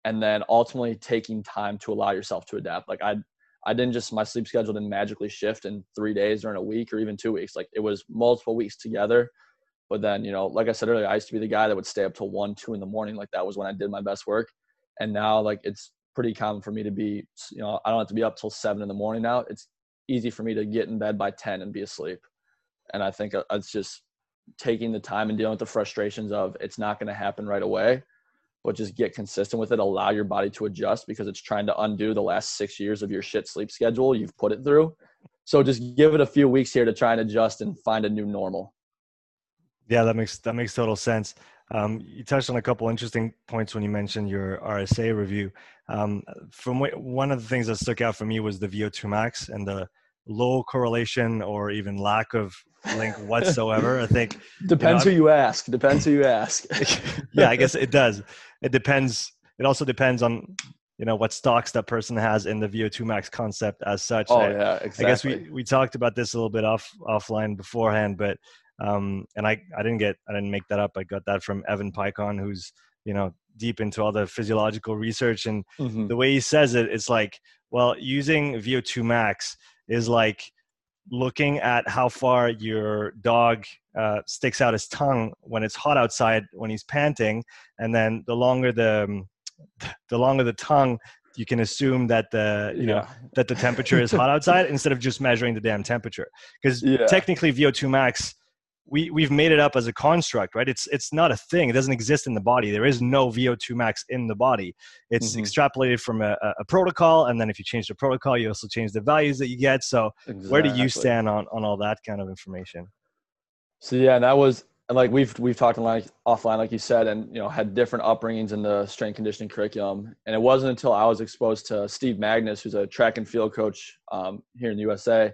and then ultimately taking time to allow yourself to adapt. Like I I didn't just my sleep schedule didn't magically shift in three days or in a week or even two weeks. Like it was multiple weeks together. But then, you know, like I said earlier, I used to be the guy that would stay up till one, two in the morning. Like that was when I did my best work. And now like it's pretty common for me to be, you know, I don't have to be up till seven in the morning now. It's easy for me to get in bed by 10 and be asleep. And I think uh, it's just taking the time and dealing with the frustrations of it's not going to happen right away but just get consistent with it. Allow your body to adjust because it's trying to undo the last six years of your shit sleep schedule you've put it through. So just give it a few weeks here to try and adjust and find a new normal. Yeah, that makes that makes total sense. Um, you touched on a couple interesting points when you mentioned your RSA review. Um, from what, one of the things that stuck out for me was the VO2 max and the low correlation or even lack of link whatsoever. I think depends [LAUGHS] you know, who you ask. Depends who you ask. [LAUGHS] yeah, I guess it does. It depends. It also depends on you know what stocks that person has in the VO2 max concept as such. Oh I, yeah, exactly. I guess we we talked about this a little bit off offline beforehand, but um, and I I didn't get I didn't make that up. I got that from Evan Peikon, who's you know deep into all the physiological research and mm-hmm. the way he says it, it's like well using VO2 max is like looking at how far your dog uh, sticks out his tongue when it's hot outside when he's panting and then the longer the um, [LAUGHS] the longer the tongue you can assume that the you yeah. know that the temperature is hot [LAUGHS] outside instead of just measuring the damn temperature because yeah. technically vo2 max we we've made it up as a construct, right? It's it's not a thing. It doesn't exist in the body. There is no VO2 max in the body. It's mm-hmm. extrapolated from a, a, protocol, and then if you change the protocol, you also change the values that you get. So exactly. where do you stand on on all that kind of information? So yeah, that was and like we've we've talked like offline, like you said, and you know had different upbringings in the strength conditioning curriculum. And it wasn't until I was exposed to Steve Magness, who's a track and field coach um, here in the USA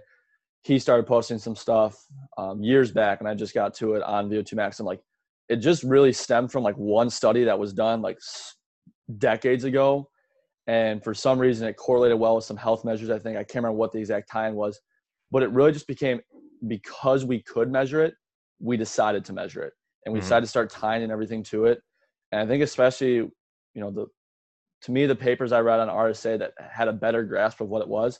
he started posting some stuff um, years back, and I just got to it on VO2 Max. And like, it just really stemmed from like one study that was done like decades ago, and for some reason it correlated well with some health measures. I think I can't remember what the exact time was, but it really just became because we could measure it, we decided to measure it, and we mm-hmm. decided to start tying and everything to it. And I think especially, you know, the to me the papers I read on RSA that had a better grasp of what it was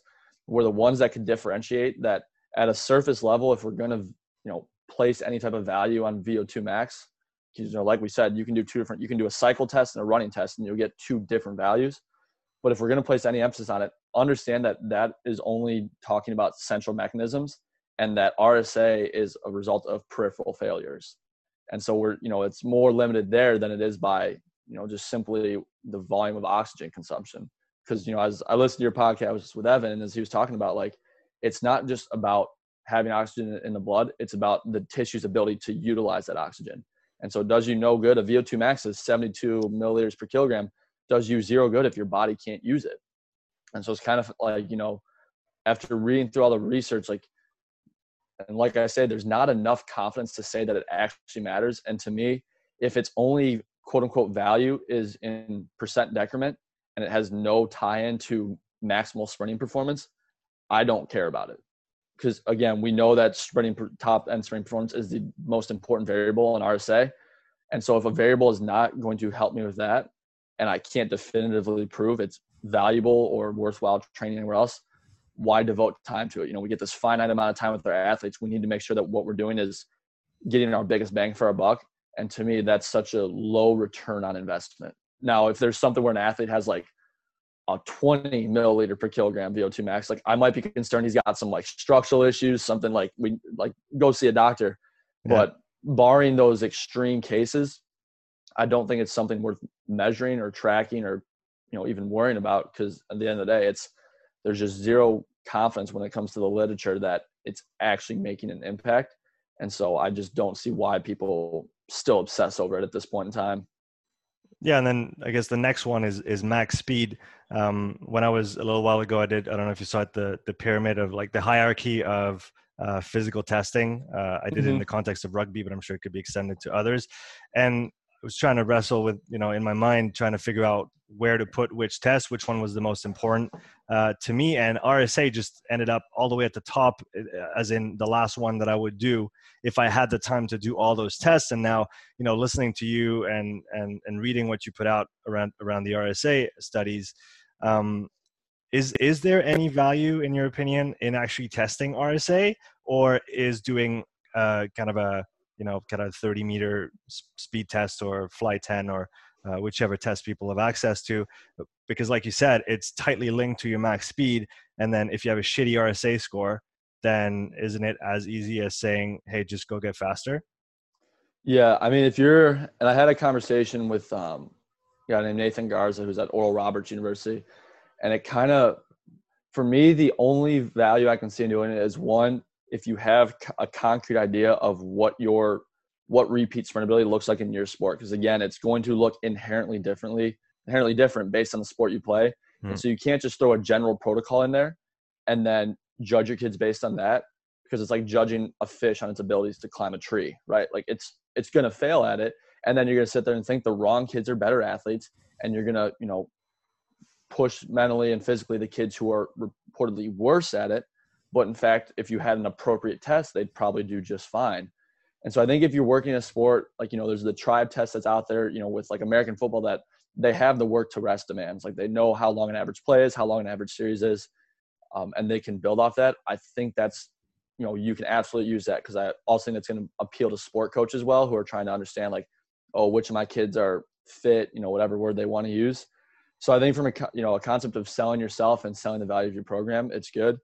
were the ones that could differentiate that at a surface level, if we're going to, you know, place any type of value on VO2 max, you know, like we said, you can do two different, you can do a cycle test and a running test and you'll get two different values. But if we're going to place any emphasis on it, understand that that is only talking about central mechanisms and that RSA is a result of peripheral failures. And so we're, you know, it's more limited there than it is by, you know, just simply the volume of oxygen consumption because you know as I listened to your podcast with Evan and as he was talking about like it's not just about having oxygen in the blood it's about the tissue's ability to utilize that oxygen. And so does you no good a VO2 max is 72 milliliters per kilogram does you zero good if your body can't use it? And so it's kind of like you know after reading through all the research like and like I said there's not enough confidence to say that it actually matters. And to me if it's only quote unquote value is in percent decrement and it has no tie-in to maximal sprinting performance, I don't care about it. Because again, we know that sprinting top end sprinting performance is the most important variable in RSA. And so if a variable is not going to help me with that, and I can't definitively prove it's valuable or worthwhile training anywhere else, why devote time to it? You know, we get this finite amount of time with our athletes. We need to make sure that what we're doing is getting our biggest bang for our buck. And to me, that's such a low return on investment. Now, if there's something where an athlete has like a 20 milliliter per kilogram VO2 max, like I might be concerned he's got some like structural issues, something like we like go see a doctor. Yeah. But barring those extreme cases, I don't think it's something worth measuring or tracking or you know even worrying about because at the end of the day, it's there's just zero confidence when it comes to the literature that it's actually making an impact. And so I just don't see why people still obsess over it at this point in time. Yeah, and then I guess the next one is is max speed. Um, when I was a little while ago, I did I don't know if you saw it the the pyramid of like the hierarchy of uh, physical testing. Uh, I did mm-hmm. it in mm-hmm. the context of rugby, but I'm sure it could be extended to others. And was trying to wrestle with, you know, in my mind, trying to figure out where to put which test, which one was the most important uh, to me. And RSA just ended up all the way at the top, uh, as in the last one that I would do if I had the time to do all those tests. And now, you know, listening to you and and and reading what you put out around around the RSA studies, um, is is there any value in your opinion in actually testing RSA, or is doing uh, kind of a you know, kind of 30 meter speed test or fly 10 or uh, whichever test people have access to. Because, like you said, it's tightly linked to your max speed. And then if you have a shitty RSA score, then isn't it as easy as saying, hey, just go get faster? Yeah. I mean, if you're, and I had a conversation with um, a guy named Nathan Garza, who's at Oral Roberts University. And it kind of, for me, the only value I can see in doing it is one, if you have a concrete idea of what your what repeat sprintability looks like in your sport because again it's going to look inherently differently inherently different based on the sport you play mm. and hmm. so you can't just throw a general protocol in there and then judge your kids based on that because it's like judging a fish on its abilities to climb a tree right like it's it's going to fail at it and then you're going to sit there and think the wrong kids are better athletes and you're going to you know push mentally and physically the kids who are reportedly worse at it but in fact, if you had an appropriate test, they'd probably do just fine. And so I think if you're working a sport, like, you know, there's the tribe test that's out there, you know, with like American football that they have the work to rest demands. Like they know how long an average play is, how long an average series is, um, and they can build off that. I think that's, you know, you can absolutely use that because I also think it's going to appeal to sport coaches well who are trying to understand like, oh, which of my kids are fit, you know, whatever word they want to use. So I think from a, you know, a concept of selling yourself and selling the value of your program, it's good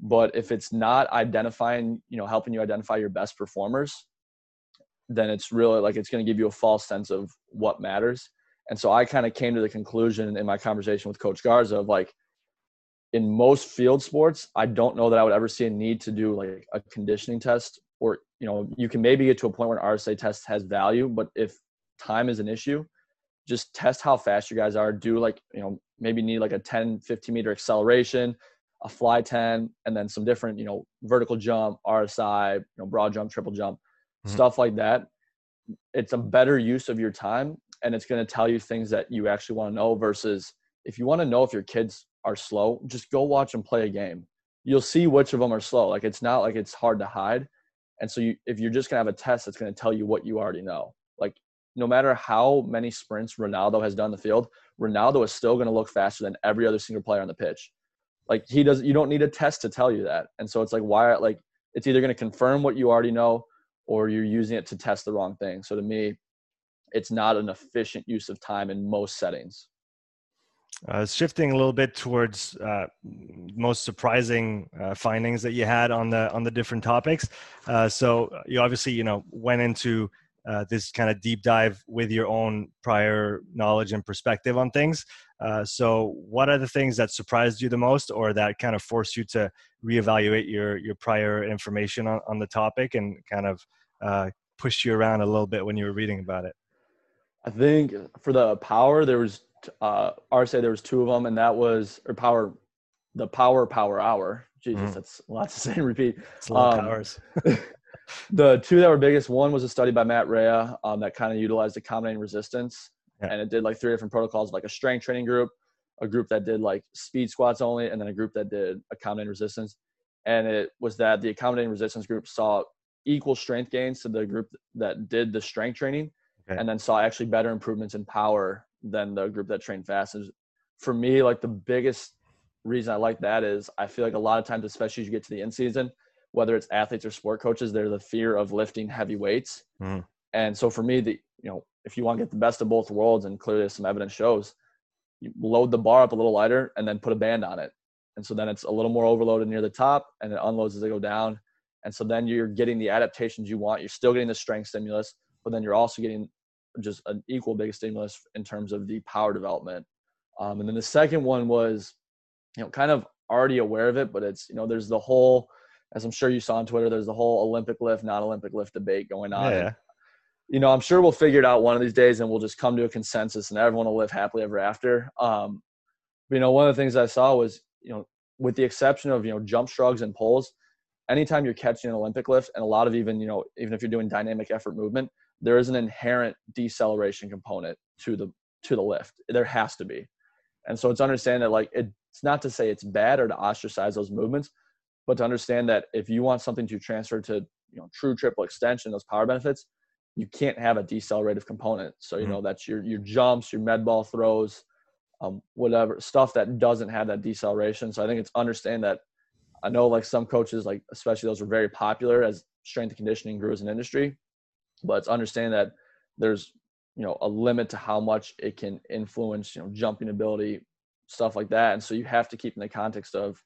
but if it's not identifying you know helping you identify your best performers then it's really like it's going to give you a false sense of what matters. And so i kind of came to the conclusion in my conversation with coach garza of like in most field sports i don't know that i would ever see a need to do like a conditioning test or you know you can maybe get to a point where an rsa test has value but if time is an issue just test how fast you guys are. Do like you know maybe need like a 10 15 meter acceleration a fly 10 and then some different you know vertical jump rsi you know broad jump triple jump mm-hmm. stuff like that. It's a better use of your time and it's going to tell you things that you actually want to know versus if you want to know if your kids are slow just go watch them play a game. You'll see which of them are slow. Like it's not like it's hard to hide. And so you, if you're just going to have a test that's going to tell you what you already know. Like no matter how many sprints ronaldo has done the field ronaldo is still going to look faster than every other single player on the pitch like he does you don't need a test to tell you that. And so it's like why like it's either going to confirm what you already know or you're using it to test the wrong thing. So to me it's not an efficient use of time in most settings. Uh, shifting a little bit towards uh, most surprising uh, findings that you had on the on the different topics. Uh, so you obviously you know went into uh, this kind of deep dive with your own prior knowledge and perspective on things. Uh, so, what are the things that surprised you the most, or that kind of forced you to reevaluate your your prior information on, on the topic and kind of uh, push you around a little bit when you were reading about it? I think for the power, there was uh, RSA, there was two of them, and that was or power, the power power hour. Jesus, mm. that's lots to say and repeat. It's a lot um, of hours. [LAUGHS] the two that were biggest one was a study by Matt Rhea um, that kind of utilized accommodating resistance, yeah. and it did like three different protocols, like a strength training group, a group that did like speed squats only, and then a group that did accommodating resistance. And it was that the accommodating resistance group saw equal strength gains to the group that did the strength training, okay. and then saw actually better improvements in power than the group that trained fast. And for me, like the biggest reason I like that is I feel like a lot of times, especially as you get to the end season whether it's athletes or sport coaches, they're the fear of lifting heavy weights. Mm. And so for me, the you know, if you want to get the best of both worlds, and clearly some evidence shows, you load the bar up a little lighter and then put a band on it. And so then it's a little more overloaded near the top and it unloads as they go down. And so then you're getting the adaptations you want. You're still getting the strength stimulus, but then you're also getting just an equal big stimulus in terms of the power development. Um, and then the second one was, you know, kind of already aware of it, but it's, you know, there's the whole as I'm sure you saw on Twitter, there's the whole Olympic lift, not Olympic lift debate going on. Yeah. you know, I'm sure we'll figure it out one of these days and we'll just come to a consensus and everyone will live happily ever after. Um, but, you know, one of the things I saw was, you know, with the exception of, you know, jump shrugs and pulls, anytime you're catching an Olympic lift, and a lot of even you know even if you're doing dynamic effort movement, there is an inherent deceleration component to the to the lift. There has to be, and so it's understanding that like it's not to say it's bad or to ostracize those movements, but to understand that if you want something to transfer to you know true triple extension, those power benefits, you can't have a decelerative component. So you mm-hmm. know that's your your jumps, your med ball throws, um, whatever stuff that doesn't have that deceleration. So I think it's understand that. I know like some coaches, like especially those were very popular as strength and conditioning grew as an industry, but it's understanding that there's you know a limit to how much it can influence you know jumping ability, stuff like that. And so you have to keep in the context of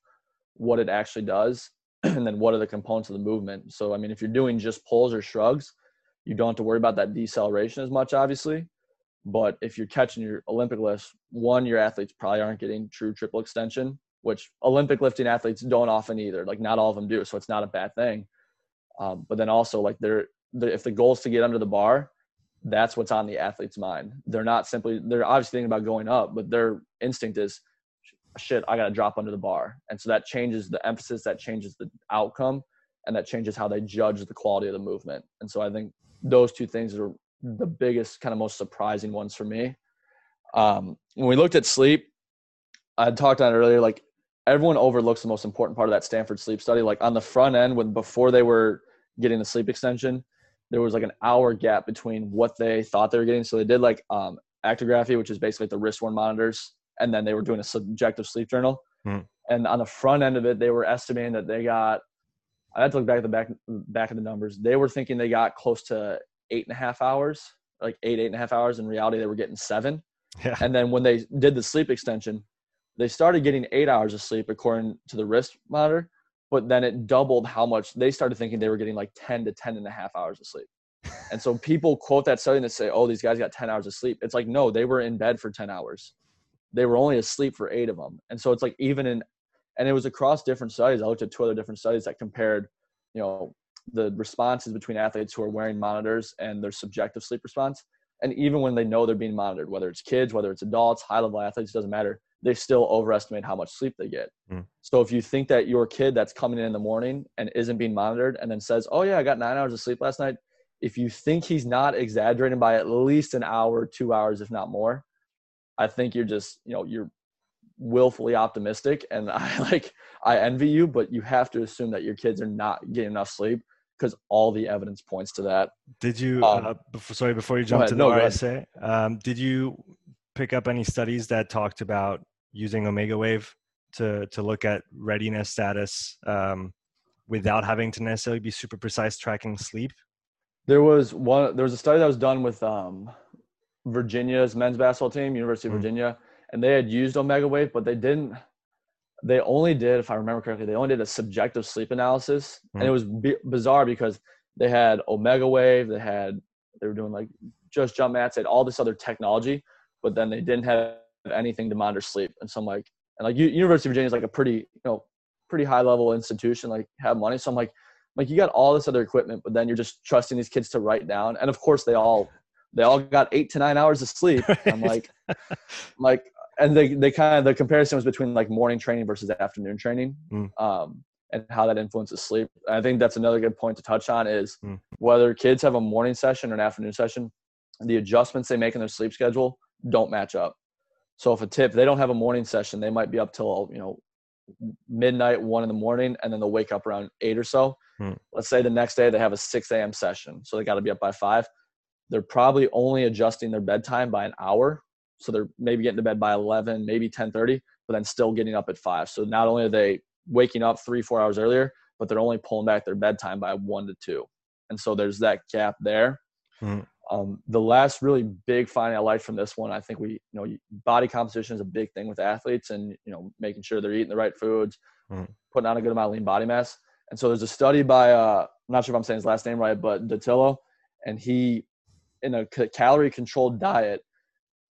what it actually does, [CLEARS THROAT] and then what are the components of the movement. So I mean, if you're doing just pulls or shrugs, you don't have to worry about that deceleration as much, obviously. But if you're catching your Olympic lifts, one, your athletes probably aren't getting true triple extension, which Olympic lifting athletes don't often either. Like not all of them do, so it's not a bad thing. Um, but then also like they're, they're if the goal is to get under the bar, that's what's on the athlete's mind. They're not simply they're obviously thinking about going up, but their instinct is shit, I got to drop under the bar. And so that changes the emphasis, that changes the outcome, and that changes how they judge the quality of the movement. And so I think those two things are the biggest, kind of most surprising ones for me. Um, when we looked at sleep, I talked on it earlier, like everyone overlooks the most important part of that Stanford sleep study. Like on the front end, when before they were getting the sleep extension, there was like an hour gap between what they thought they were getting. So they did like um, actigraphy, which is basically the wrist worn monitors, and then they were doing a subjective sleep journal. Mm. And on the front end of it, they were estimating that they got. I had to look back at the back back of the numbers. They were thinking they got close to eight and a half hours, like eight eight and a half hours. In reality, they were getting seven. Yeah. And then when they did the sleep extension, they started getting eight hours of sleep according to the wrist monitor, but then it doubled how much they started thinking they were getting like 10 to 10 and a half hours of sleep. And so people quote that study and say, oh, these guys got 10 hours of sleep. It's like, no, they were in bed for 10 hours. They were only asleep for eight of them. And so it's like, even in, and it was across different studies. I looked at two other different studies that compared, you know, the responses between athletes who are wearing monitors and their subjective sleep response. And even when they know they're being monitored, whether it's kids, whether it's adults, high level athletes, doesn't matter they still overestimate how much sleep they get. Mm. So if you think that your kid that's coming in in the morning and isn't being monitored and then says, "Oh yeah, I got 9 hours of sleep last night," if you think he's not exaggerating by at least an hour, 2 hours if not more, I think you're just, you know, you're willfully optimistic and [LAUGHS] I like I envy you, but you have to assume that your kids are not getting enough sleep because all the evidence points to that. Did you um, uh, before, sorry before you jump to the no, RSA, um, did you pick up any studies that talked about using Omegawave to to look at readiness status um, without having to necessarily be super precise tracking sleep? There was one. There was a study that was done with um, Virginia's men's basketball team, University of mm Virginia, and they had used Omegawave, but they didn't. They only did, if I remember correctly, they only did a subjective sleep analysis, mm and it was b- bizarre because they had Omegawave, they had they were doing like just jump mats, they had all this other technology, but then they didn't have anything to monitor sleep. And so I'm like, and like University of Virginia is like a pretty, you know, pretty high level institution, like have money. So I'm like, like you got all this other equipment, but then you're just trusting these kids to write down. And of course they all, they all got eight to nine hours of sleep. [LAUGHS] I'm like, I'm like, and they, they kind of, the comparison was between like morning training versus afternoon training. Mm. Um, and how that influences sleep. I think that's another good point to touch on is mm. whether kids have a morning session or an afternoon session, the adjustments they make in their sleep schedule don't match up. So if a tip, they don't have a morning session, they might be up till, you know, midnight, one in the morning, and then they'll wake up around eight or so. Hmm. Let's say the next day they have a 6 a.m. session. So they got to be up by five. They're probably only adjusting their bedtime by an hour. So they're maybe getting to bed by 11, maybe 1030, but then still getting up at five. So not only are they waking up three, four hours earlier, but they're only pulling back their bedtime by one to two. And so there's that gap there. Hmm. Um, the last really big finding I liked from this one, I think we, you know, body composition is a big thing with athletes, and you know, making sure they're eating the right foods, mm. putting on a good amount of lean body mass. And so there's a study by, uh, I'm not sure if I'm saying his last name right, but Dattilo, and he, in a calorie controlled diet,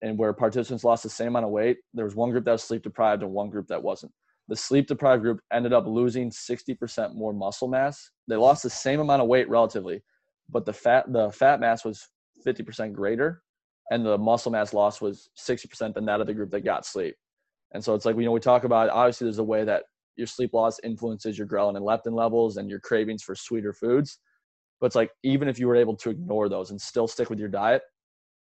and where participants lost the same amount of weight, there was one group that was sleep deprived and one group that wasn't. The sleep deprived group ended up losing 60% more muscle mass. They lost the same amount of weight relatively, but the fat the fat mass was 50% greater and the muscle mass loss was 60% than that of the group that got sleep. And so it's like, you know, we talk about, obviously there's a way that your sleep loss influences your ghrelin and leptin levels and your cravings for sweeter foods. But it's like even if you were able to ignore those and still stick with your diet,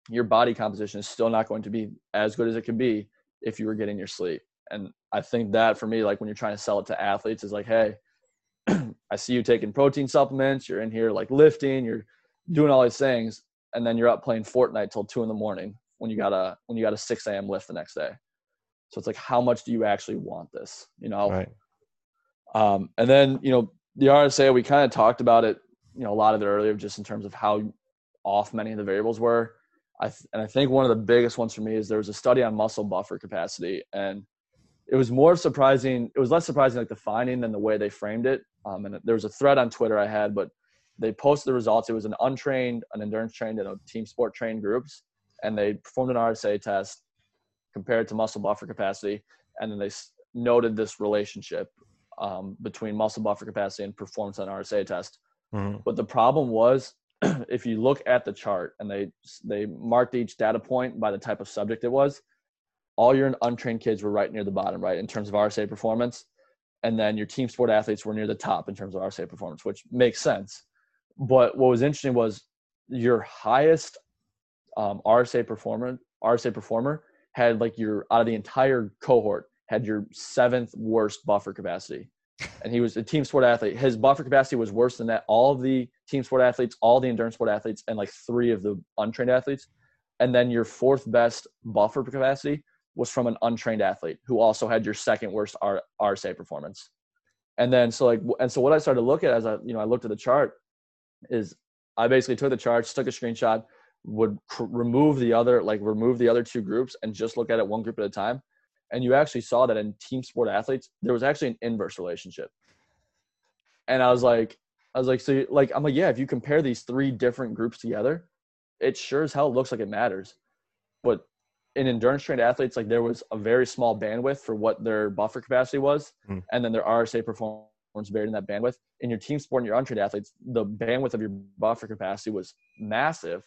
your body composition is still not going to be as good as it could be if you were getting your sleep. And I think that for me, like when you're trying to sell it to athletes, is like, hey, [CLEARS THROAT] I see you taking protein supplements, you're in here like lifting, you're doing all these things, and then you're up playing Fortnite till two in the morning when you got a when you got a six a.m. lift the next day. So it's like, how much do you actually want this? You know. Right. Um, and then you know the RSA, we kind of talked about it, you know, a lot of it earlier, just in terms of how off many of the variables were. I th- and I think one of the biggest ones for me is there was a study on muscle buffer capacity, and it was more surprising. It was less surprising, like the finding, than the way they framed it. Um, and there was a thread on Twitter I had, but they posted the results. It was an untrained, an endurance trained, and a team sport trained groups, and they performed an RSA test compared to muscle buffer capacity, and then they noted this relationship um, between muscle buffer capacity and performance on RSA test. Mm-hmm. But the problem was, [CLEARS THROAT] if you look at the chart and they they marked each data point by the type of subject it was, all your untrained kids were right near the bottom, right in terms of RSA performance, and then your team sport athletes were near the top in terms of RSA performance, which makes sense. But what was interesting was your highest um, RSA performer, RSA performer had like your out of the entire cohort had your seventh worst buffer capacity, and he was a team sport athlete. His buffer capacity was worse than that. All of the team sport athletes, all the endurance sport athletes, and like three of the untrained athletes. And then your fourth best buffer capacity was from an untrained athlete who also had your second worst R- RSA performance. And then so like and so what I started to look at as I you know I looked at the chart is I basically took the charts, took a screenshot, would cr- remove the other like remove the other two groups and just look at it one group at a time and you actually saw that in team sport athletes there was actually an inverse relationship and i was like i was like so like i'm like yeah if you compare these three different groups together it sure as hell looks like it matters but in endurance trained athletes like there was a very small bandwidth for what their buffer capacity was mm. and then their rsa performance buried in that bandwidth in your team sport and your untrained athletes the bandwidth of your buffer capacity was massive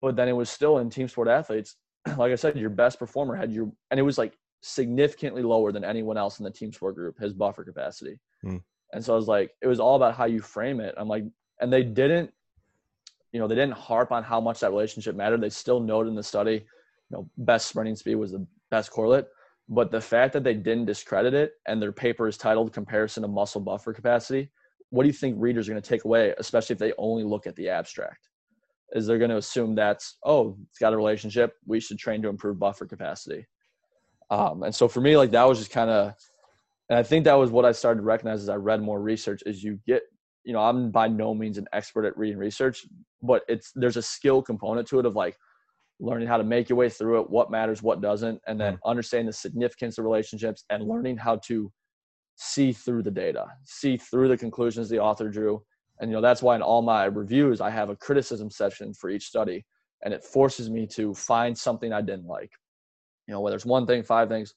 but then it was still in team sport athletes. [CLEARS THROAT] Like I said, your best performer had your, and it was like significantly lower than anyone else in the team sport group, his buffer capacity. Mm. And so I was like, it was all about how you frame it. I'm like, and they didn't, you know, they didn't harp on how much that relationship mattered. They still noted in the study, you know, best sprinting speed was the best correlate. But the fact that they didn't discredit it and their paper is titled Comparison of Muscle Buffer Capacity, what do you think readers are going to take away, especially if they only look at the abstract? is they're going to assume that's oh it's got a relationship we should train to improve buffer capacity um, and so for me like that was just kind of and i think that was what i started to recognize as i read more research is you get you know i'm by no means an expert at reading research but it's there's a skill component to it of like learning how to make your way through it what matters what doesn't and then mm. understanding the significance of relationships and learning how to see through the data see through the conclusions the author drew and you know that's why in all my reviews i have a criticism section for each study and it forces me to find something i didn't like you know whether it's one thing five things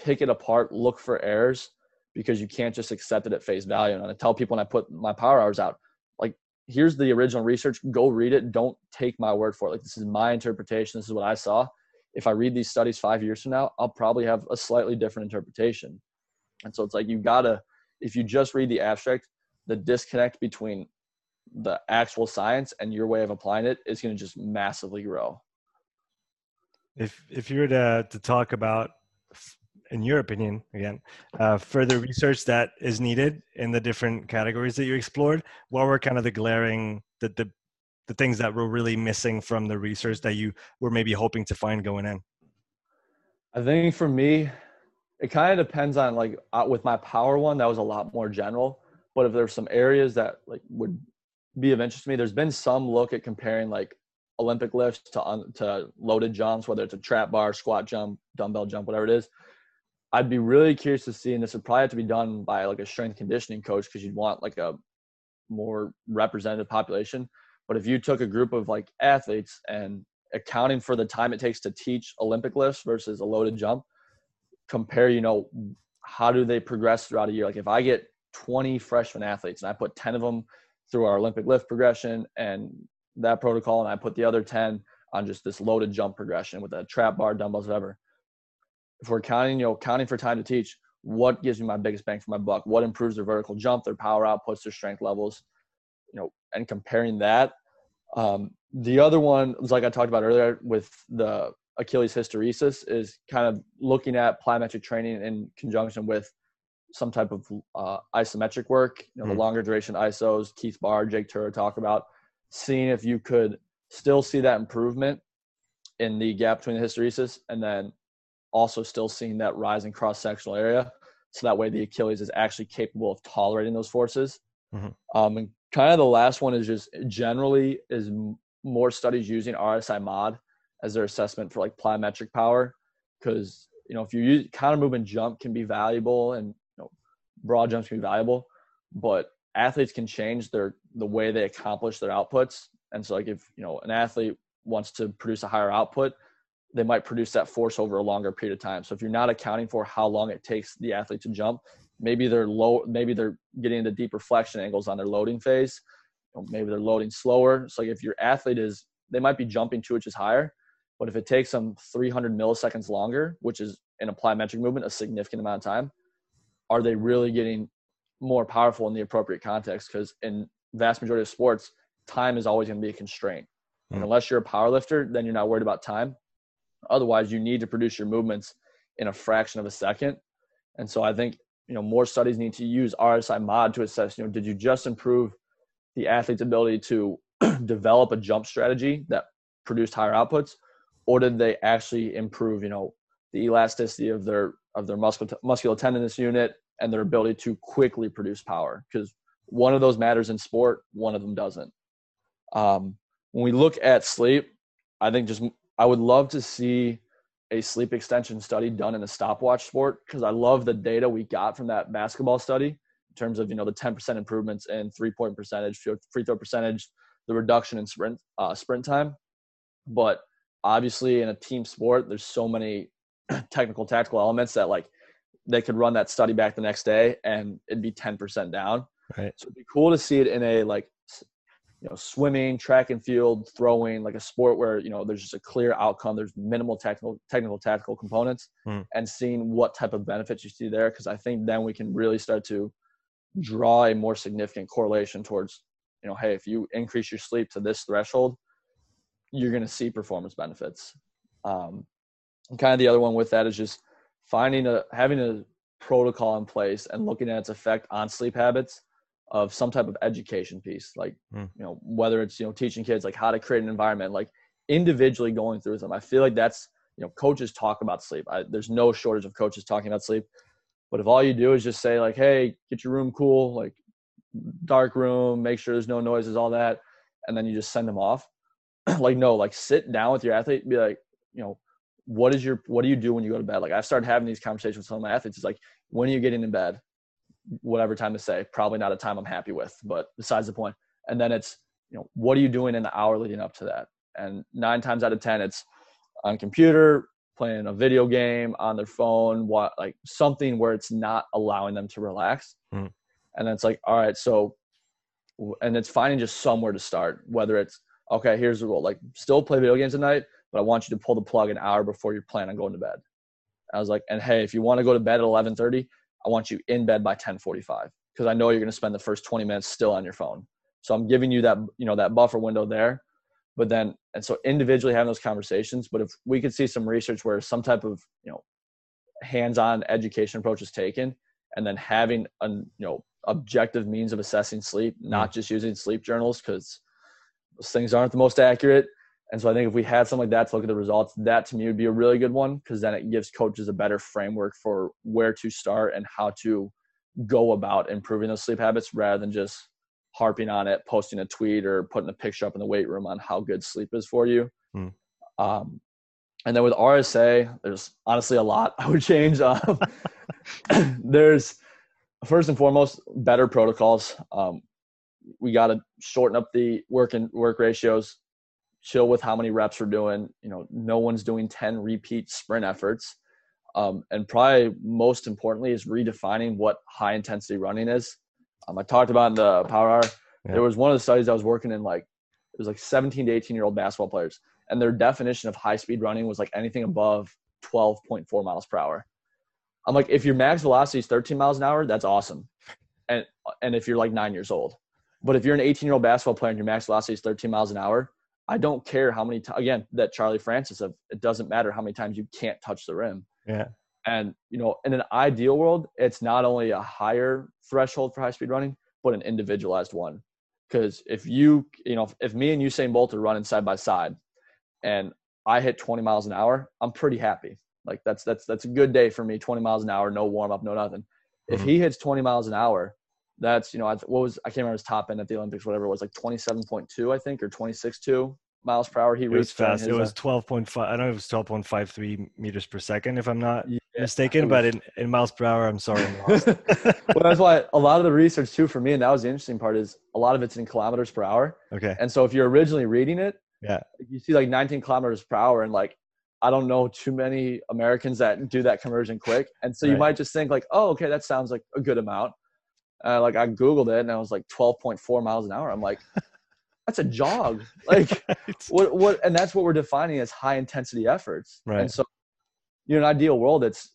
pick it apart look for errors because you can't just accept it at face value. And i tell people when i put my power hours out like here's the original research go read it. Don't take my word for it. Like this is my interpretation. This is what i saw. If i read these studies five years from now i'll probably have a slightly different interpretation. And so it's like you gotta if you just read the abstract the disconnect between the actual science and your way of applying it is going to just massively grow. If if you were to to talk about, in your opinion, again, uh, further research that is needed in the different categories that you explored, what were kind of the glaring the the the things that were really missing from the research that you were maybe hoping to find going in? I think for me, it kind of depends on like uh, with my power one, that was a lot more general but if there's some areas that like would be of interest to me, there's been some look at comparing like Olympic lifts to un, to loaded jumps, whether it's a trap bar, squat jump, dumbbell jump, whatever it is. I'd be really curious to see, and this would probably have to be done by like a strength conditioning coach because you'd want like a more representative population. But if you took a group of like athletes and accounting for the time it takes to teach Olympic lifts versus a loaded jump, compare, you know, how do they progress throughout a year? Like if I get 20 freshman athletes and I put 10 of them through our Olympic lift progression and that protocol, and I put the other 10 on just this loaded jump progression with a trap bar, dumbbells, whatever. If we're counting, you know, counting for time to teach, what gives me my biggest bang for my buck? What improves their vertical jump, their power outputs, their strength levels, you know, and comparing that. Um, the other one was like I talked about earlier with the Achilles hysteresis is kind of looking at plyometric training in conjunction with some type of uh, isometric work, you know, mm the longer duration ISOs, Keith Baar, Jake Tuura talk about, seeing if you could still see that improvement in the gap between the hysteresis and then also still seeing that rise in cross sectional area. So that way the Achilles is actually capable of tolerating those forces. Mm-hmm. Um, and kind of the last one is just generally is more studies using RSI mod as their assessment for like plyometric power. Cause you know, if you use counter movement jump can be valuable and you know, broad jumps can be valuable, but athletes can change their, the way they accomplish their outputs. And so like if, you know, an athlete wants to produce a higher output, they might produce that force over a longer period of time. So if you're not accounting for how long it takes the athlete to jump, maybe they're low, maybe they're getting into deeper flexion angles on their loading phase. maybe they're loading slower. So like if your athlete is, they might be jumping two inches higher, but if it takes them 300 milliseconds longer, which is in a plyometric movement, a significant amount of time, are they really getting more powerful in the appropriate context? Because in vast majority of sports, time is always going to be a constraint. Mm. unless you're a power lifter, then you're not worried about time. Otherwise, you need to produce your movements in a fraction of a second. And so I think, you know, more studies need to use RSI mod to assess, you know, did you just improve the athlete's ability to [CLEARS THROAT] develop a jump strategy that produced higher outputs or did they actually improve, you know, the elasticity of their of their muscular muscular unit and their ability to quickly produce power because one of those matters in sport, one of them doesn't. Um, when we look at sleep, I think just I would love to see a sleep extension study done in a stopwatch sport because I love the data we got from that basketball study in terms of you know the 10% improvements in three point percentage, free throw percentage, the reduction in sprint uh, sprint time. But obviously, in a team sport, there's so many [CLEARS THROAT] technical tactical elements that like they could run that study back the next day and it'd be 10% down. Right. So it'd be cool to see it in a like you know swimming track and field throwing like a sport where you know there's just a clear outcome there's minimal technical technical tactical components mm. and seeing what type of benefits you see there because i think then we can really start to draw a more significant correlation towards you know hey if you increase your sleep to this threshold you're going to see performance benefits um, and kind of the other one with that is just finding a having a protocol in place and looking at its effect on sleep habits of some type of education piece like mm. you know whether it's you know teaching kids like how to create an environment like individually going through them. I feel like that's you know coaches talk about sleep. I, there's no shortage of coaches talking about sleep. But if all you do is just say like hey get your room cool like dark room make sure there's no noises all that and then you just send them off [CLEARS THROAT] like no like sit down with your athlete be like you know what is your what do you do when you go to bed? Like i've started having these conversations with some of my athletes. It's like when are you getting in bed whatever time to say. Probably not a time I'm happy with, but besides the point. And then it's, you know, what are you doing in the hour leading up to that? And nine times out of ten, it's on computer, playing a video game, on their phone, what like something where it's not allowing them to relax. Mm. And then it's like, all right, so, and it's finding just somewhere to start. Whether it's okay, here's the rule: like, still play video games at night, but I want you to pull the plug an hour before you plan on going to bed. I was like, and hey, if you want to go to bed at 11:30, I want you in bed by 1045 because I know you're going to spend the first 20 minutes still on your phone. So I'm giving you that, you know, that buffer window there. But then, and so individually having those conversations, but if we could see some research where some type of, you know, hands-on education approach is taken and then having a, you know, objective means of assessing sleep, not mm. just using sleep journals because those things aren't the most accurate. And so I think if we had something like that to look at the results, that to me would be a really good one because then it gives coaches a better framework for where to start and how to go about improving those sleep habits rather than just harping on it, posting a tweet or putting a picture up in the weight room on how good sleep is for you. Hmm. Um, and then with RSA, there's honestly a lot [LAUGHS] I would change. Um, [LAUGHS] there's first and foremost better protocols. Um, we got to shorten up the work and work ratios chill with how many reps we're doing. You know, no one's doing 10 repeat sprint efforts. Um, and probably most importantly is redefining what high intensity running is. Um, I talked about in the power hour. Yeah. There was one of the studies I was working in, like it was like 17 to 18 year old basketball players, and their definition of high speed running was like anything above 12.4 miles per hour. I'm like, if your max velocity is 13 miles an hour, that's awesome. And and if you're like nine years old, but if you're an 18 year old basketball player and your max velocity is 13 miles an hour, I don't care how many times. Again, that Charlie Francis of it doesn't matter how many times you can't touch the rim. Yeah. And you know, in an ideal world, it's not only a higher threshold for high speed running, but an individualized one. Because if you, you know, if me and Usain Bolt are running side by side, and I hit 20 miles an hour, I'm pretty happy. Like that's that's that's a good day for me. 20 miles an hour, no warm up, no nothing. If Mhm. he hits 20 miles an hour, that's you know I- what was I can't remember his top end at the Olympics, whatever it was, like 27.2 I think or 26.2 miles per hour. He It was fast. It his, uh, was 12.5. I don't know it was 12.53 meters per second, if I'm not yeah, mistaken. it But in, in miles per hour, I'm sorry. I'm lost. [LAUGHS] well, that's why a lot of the research too for me, and that was the interesting part, is a lot of it's in kilometers per hour. okay. And so if you're originally reading it, Yeah. you see like 19 kilometers per hour, and like I don't know too many Americans that do that conversion quick, and so you Right. might just think like, oh, okay, that sounds like a good amount. Uh, like I googled it, and I was like 12.4 miles an hour. I'm like, [LAUGHS] that's a jog. Like what what and that's what we're defining as high intensity efforts Right. and so you know in an ideal world it's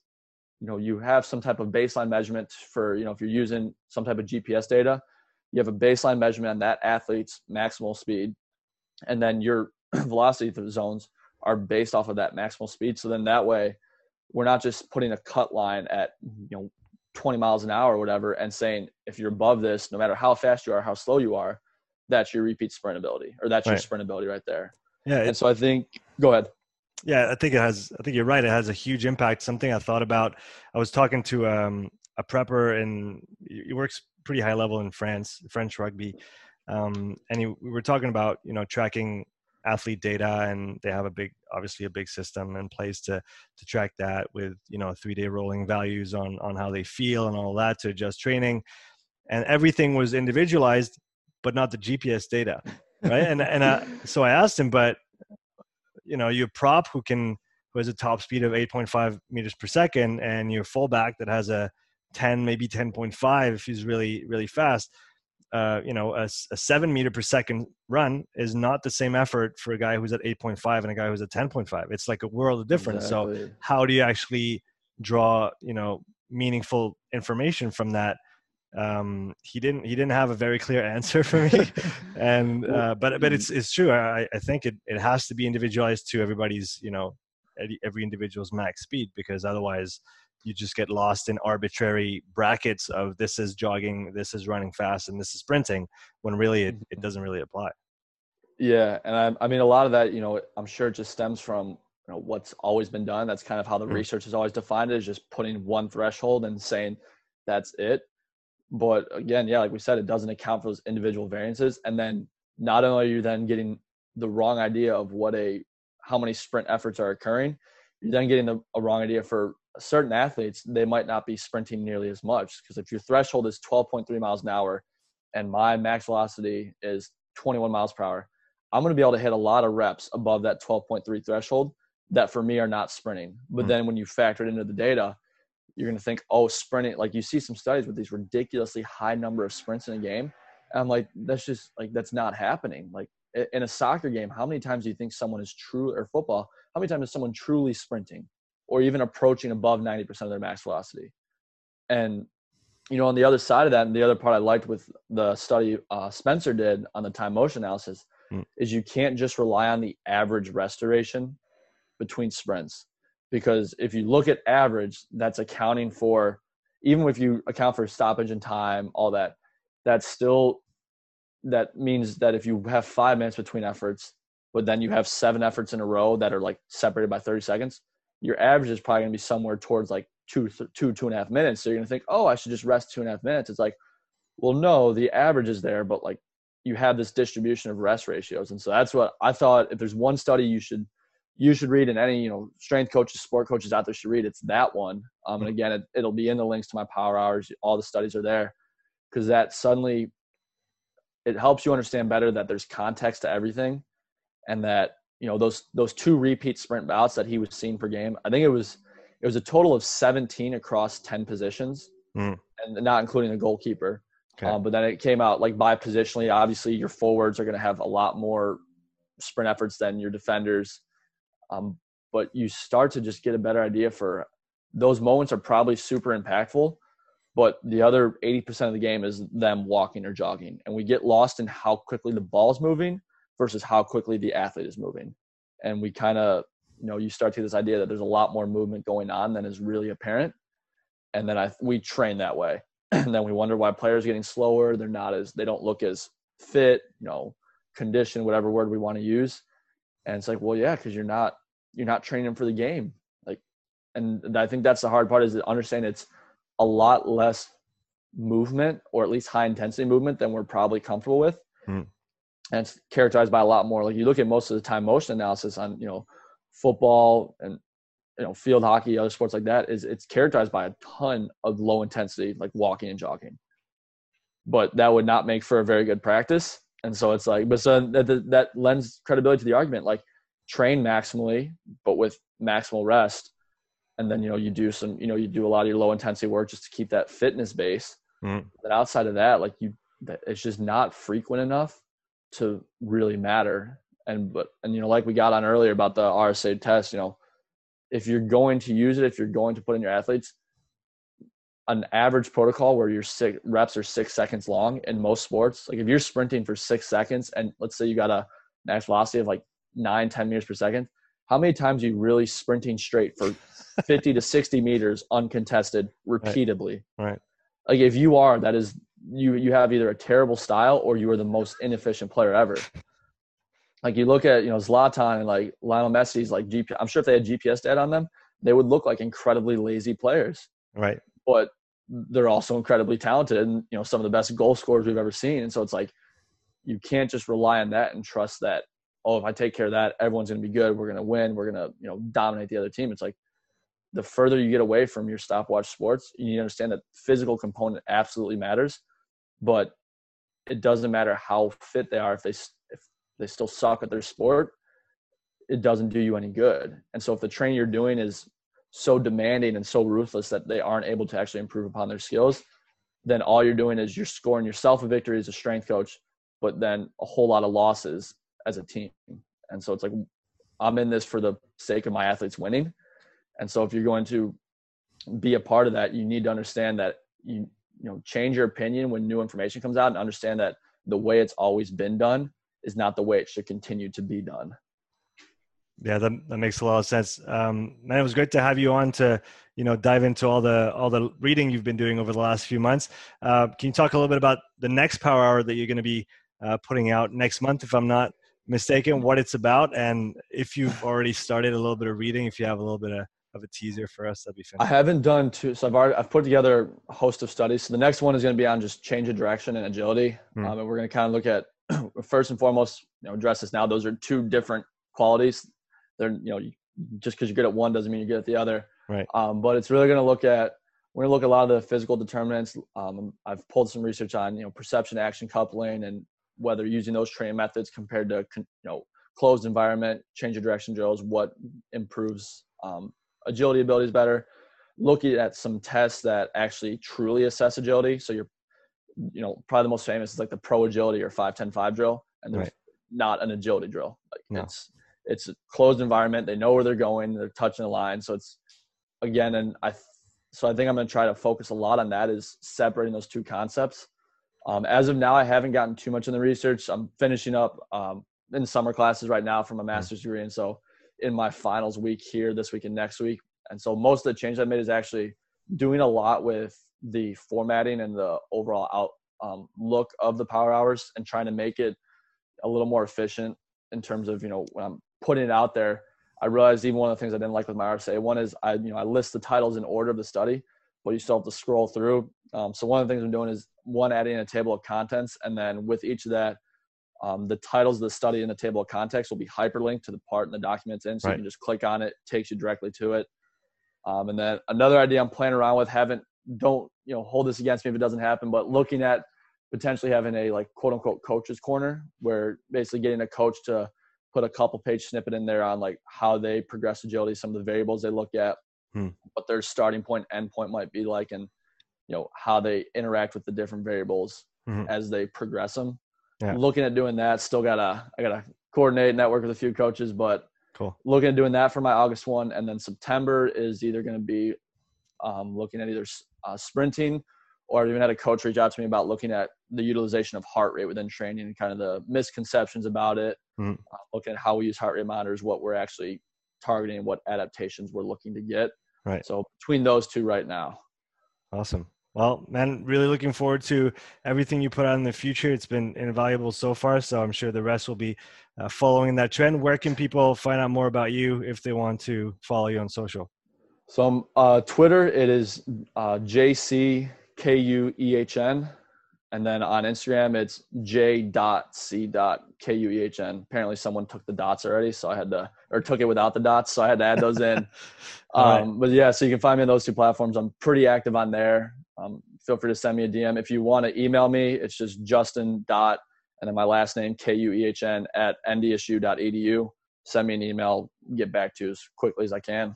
you know you have some type of baseline measurement for you know if you're using some type of gps data you have a baseline measurement on that athlete's maximal speed and then your [CLEARS THROAT] velocity zones are based off of that maximal speed so then that way we're not just putting a cut line at you know 20 miles an hour or whatever and saying if you're above this no matter how fast you are how slow you are that's your repeat sprint ability or that's your sprint ability right there Yeah. and so I think, go ahead. yeah. I think it has, I think you're right. It has a huge impact. Something I thought about. I was talking to um, a prepper and he works pretty high level in France, French rugby. Um, and he, we were talking about, you know, tracking athlete data and they have a big obviously a big system in place to to track that with you know three day rolling values on on how they feel and all that to adjust training. And everything was individualized but not the gps data right? And and I, uh, [LAUGHS] so i asked him but you know your prop who can who has a top speed of 8.5 meters per second and your fullback that has a 10 maybe 10.5 if he's really really fast uh, you know, a seven meter per second run is not the same effort for a guy who's at 8.5 and a guy who's at 10.5. It's like a world of difference. So how do you actually draw, you know, meaningful information from that? Um, he didn't, he didn't have a very clear [LAUGHS] answer for me. [LAUGHS] and, uh, but, but it's, it's true. I, I think it, it has to be individualized to everybody's, you know, every individual's max speed because otherwise you just get lost in arbitrary brackets of this is jogging, this is running fast, and this is sprinting, when really it, it doesn't really apply. Yeah, and I, I mean, a lot of that, you know, I'm sure it just stems from you know what's always been done. That's kind of how the Mm. research has always defined it, is just putting one threshold and saying that's it. But again, yeah, like we said, it doesn't account for those individual variances. And then not only are you then getting the wrong idea of what a how many sprint efforts are occurring, you're then getting the, a wrong idea for certain athletes. They might not be sprinting nearly as much because if your threshold is 12.3 miles an hour, and my max velocity is 21 miles per hour, I'm going to be able to hit a lot of reps above that 12.3 threshold that for me are not sprinting. But Mm. then when you factor it into the data, you're going to think, oh, sprinting. Like you see some studies with these ridiculously high number of sprints in a game. And I'm like, that's just like, that's not happening. Like in a soccer game, how many times do you think someone is true or football? How many times is someone truly sprinting or even approaching above 90% of their max velocity? And, you know, on the other side of that, and the other part I liked with the study uh, Spencer did on the time motion analysis Mm. is you can't just rely on the average restoration between sprints because if you look at average that's accounting for even if you account for stoppage and time all that that's still that means that if you have five minutes between efforts but then you have seven efforts in a row that are like separated by 30 seconds your average is probably going to be somewhere towards like two th- two two and a half minutes. So you're going to think oh i should just rest two and a half minutes. It's like well no the average is there but like you have this distribution of rest ratios. And so that's what i thought if there's one study you should you should read and any you know strength coaches sport coaches out there should read it's that one. Um, and again it, it'll be in the links to my power hours. All the studies are there. Because that suddenly it helps you understand better that there's context to everything and that you know those those two repeat sprint bouts that he was seeing per game i think it was it was a total of 17 across 10 positions Mm. and not including the goalkeeper Okay. um, but then it came out like by positionally obviously your forwards are going to have a lot more sprint efforts than your defenders um, but you start to just get a better idea for those moments are probably super impactful, but the other 80% of the game is them walking or jogging. And we get lost in how quickly the ball is moving versus how quickly the athlete is moving. And we kind of, you know, you start to this idea that there's a lot more movement going on than is really apparent. And then I we train that way. [CLEARS THROAT] and then we wonder why players are getting slower, they're not as they don't look as fit, you know, condition, whatever word we want to use. And it's like, well, yeah, because you're not you're not training for the game. Like and I think that's the hard part is to understand it's a lot less movement or at least high intensity movement than we're probably comfortable with. Hmm. And it's characterized by a lot more. Like you look at most of the time motion analysis on, you know, football and you know, field hockey, other sports like that, is it's characterized by a ton of low intensity, like walking and jogging. But that would not make for a very good practice. And so it's like, but so that, that lends credibility to the argument. Like, train maximally, but with maximal rest, and then you know you do some you know you do a lot of your low intensity work just to keep that fitness base mm. but outside of that like you it's just not frequent enough to really matter and but and you know like we got on earlier about the rsa test you know if you're going to use it if you're going to put in your athletes an average protocol where your six reps are six seconds long in most sports like if you're sprinting for six seconds and let's say you got a max velocity of like nine ten meters per second how many times are you really sprinting straight for [LAUGHS] 50 to 60 meters uncontested repeatedly. Right. right. Like if you are, that is you you have either a terrible style or you are the most inefficient player ever. Like you look at, you know, Zlatan and like Lionel Messi's like GPS, I'm sure if they had GPS data on them, they would look like incredibly lazy players. Right. But they're also incredibly talented and, you know, some of the best goal scorers we've ever seen. And so it's like you can't just rely on that and trust that, oh, if I take care of that, everyone's gonna be good. We're gonna win. We're gonna, you know, dominate the other team. It's like the further you get away from your stopwatch sports, you need to understand that physical component absolutely matters, but it doesn't matter how fit they are if they if they still suck at their sport, it doesn't do you any good. And so if the training you're doing is so demanding and so ruthless that they aren't able to actually improve upon their skills, then all you're doing is you're scoring yourself a victory as a strength coach, but then a whole lot of losses as a team. And so it's like I'm in this for the sake of my athletes winning and so if you're going to be a part of that, you need to understand that you you know change your opinion when new information comes out and understand that the way it's always been done is not the way it should continue to be done. Yeah, that, that makes a lot of sense. Um, man, it was great to have you on to, you know, dive into all the all the reading you've been doing over the last few months. Uh, can you talk a little bit about the next Power Hour that you're going to be uh, putting out next month, if I'm not mistaken, what it's about, and if you've already started a little bit of reading, if you have a little bit of of a teaser for us, that'd be fantastic. I haven't done two, so I've already I've put together a host of studies. So the next one is going to be on just change of direction and agility, hmm. um, and we're going to kind of look at [CLEARS THROAT] first and foremost, you know, address this now. Those are two different qualities. They're you know just because you're good at one doesn't mean you're good at the other. Right. Um, but it's really going to look at we're going to look at a lot of the physical determinants. Um, I've pulled some research on you know perception action coupling and whether using those training methods compared to you know closed environment change of direction drills what improves um, agility ability is better. Looking at some tests that actually truly assess agility. So you're, you know, probably the most famous is like the pro agility or 5-10-5 drill. And there's right. not an agility drill. Like no. it's it's a closed environment. They know where they're going. They're touching the line. So it's again, and I so I think I'm going to try to focus a lot on that is separating those two concepts. Um, as of now, I haven't gotten too much in the research. I'm finishing up um, in summer classes right now for my master's degree, and so in my finals week here this week and next week. And so most of the change I made is actually doing a lot with the formatting and the overall out um, look of the power hours and trying to make it a little more efficient in terms of you know when I'm putting it out there. I realized even one of the things I didn't like with my RSA one is I you know I list the titles in order of the study, but you still have to scroll through. Um, so one of the things I'm doing is one adding a table of contents, and then with each of that, um, the titles of the study in the table of context will be hyperlinked to the part in the documents in, so right. you can just click on it, takes you directly to it. Um, and then another idea I'm playing around with, haven't don't you know hold this against me if it doesn't happen, but looking at potentially having a like quote unquote coaches corner, where basically getting a coach to put a couple page snippet in there on like how they progress agility, some of the variables they look at, hmm. what their starting point, end point might be like, and you know how they interact with the different variables mm-hmm. as they progress them yeah. looking at doing that. Still gotta I gotta coordinate network with a few coaches, but cool. Looking at doing that for my August one, and then September is either going to be um, looking at either uh, sprinting or I've even had a coach reach out to me about looking at the utilization of heart rate within training and kind of the misconceptions about it, mm-hmm. uh, looking at how we use heart rate monitors, what we're actually targeting, what adaptations we're looking to get. Right. So between those two right now. Awesome. Well, man, really looking forward to everything you put out in the future. It's been invaluable so far, so I'm sure the rest will be uh, following that trend. Where can people find out more about you if they want to follow you on social? So, um, uh, Twitter, it is uh, JC K U E H N. And then on Instagram, it's J C K U E H N. Apparently, someone took the dots already, so I had to, or took it without the dots, so I had to add those in. [LAUGHS] um, right. But yeah, so you can find me on those two platforms. I'm pretty active on there. Um, feel free to send me a DM. If you want to email me, it's just Justin dot and then my last name K U E H N at ndsu.edu. Send me an email, get back to you as quickly as I can.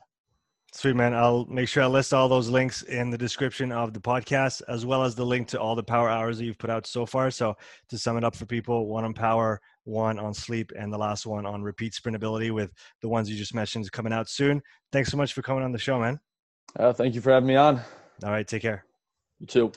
Sweet man. I'll make sure I list all those links in the description of the podcast, as well as the link to all the power hours that you've put out so far. So to sum it up for people, one on power, one on sleep, and the last one on repeat sprintability with the ones you just mentioned coming out soon. Thanks so much for coming on the show, man. Uh, thank you for having me on. All right. Take care. You too.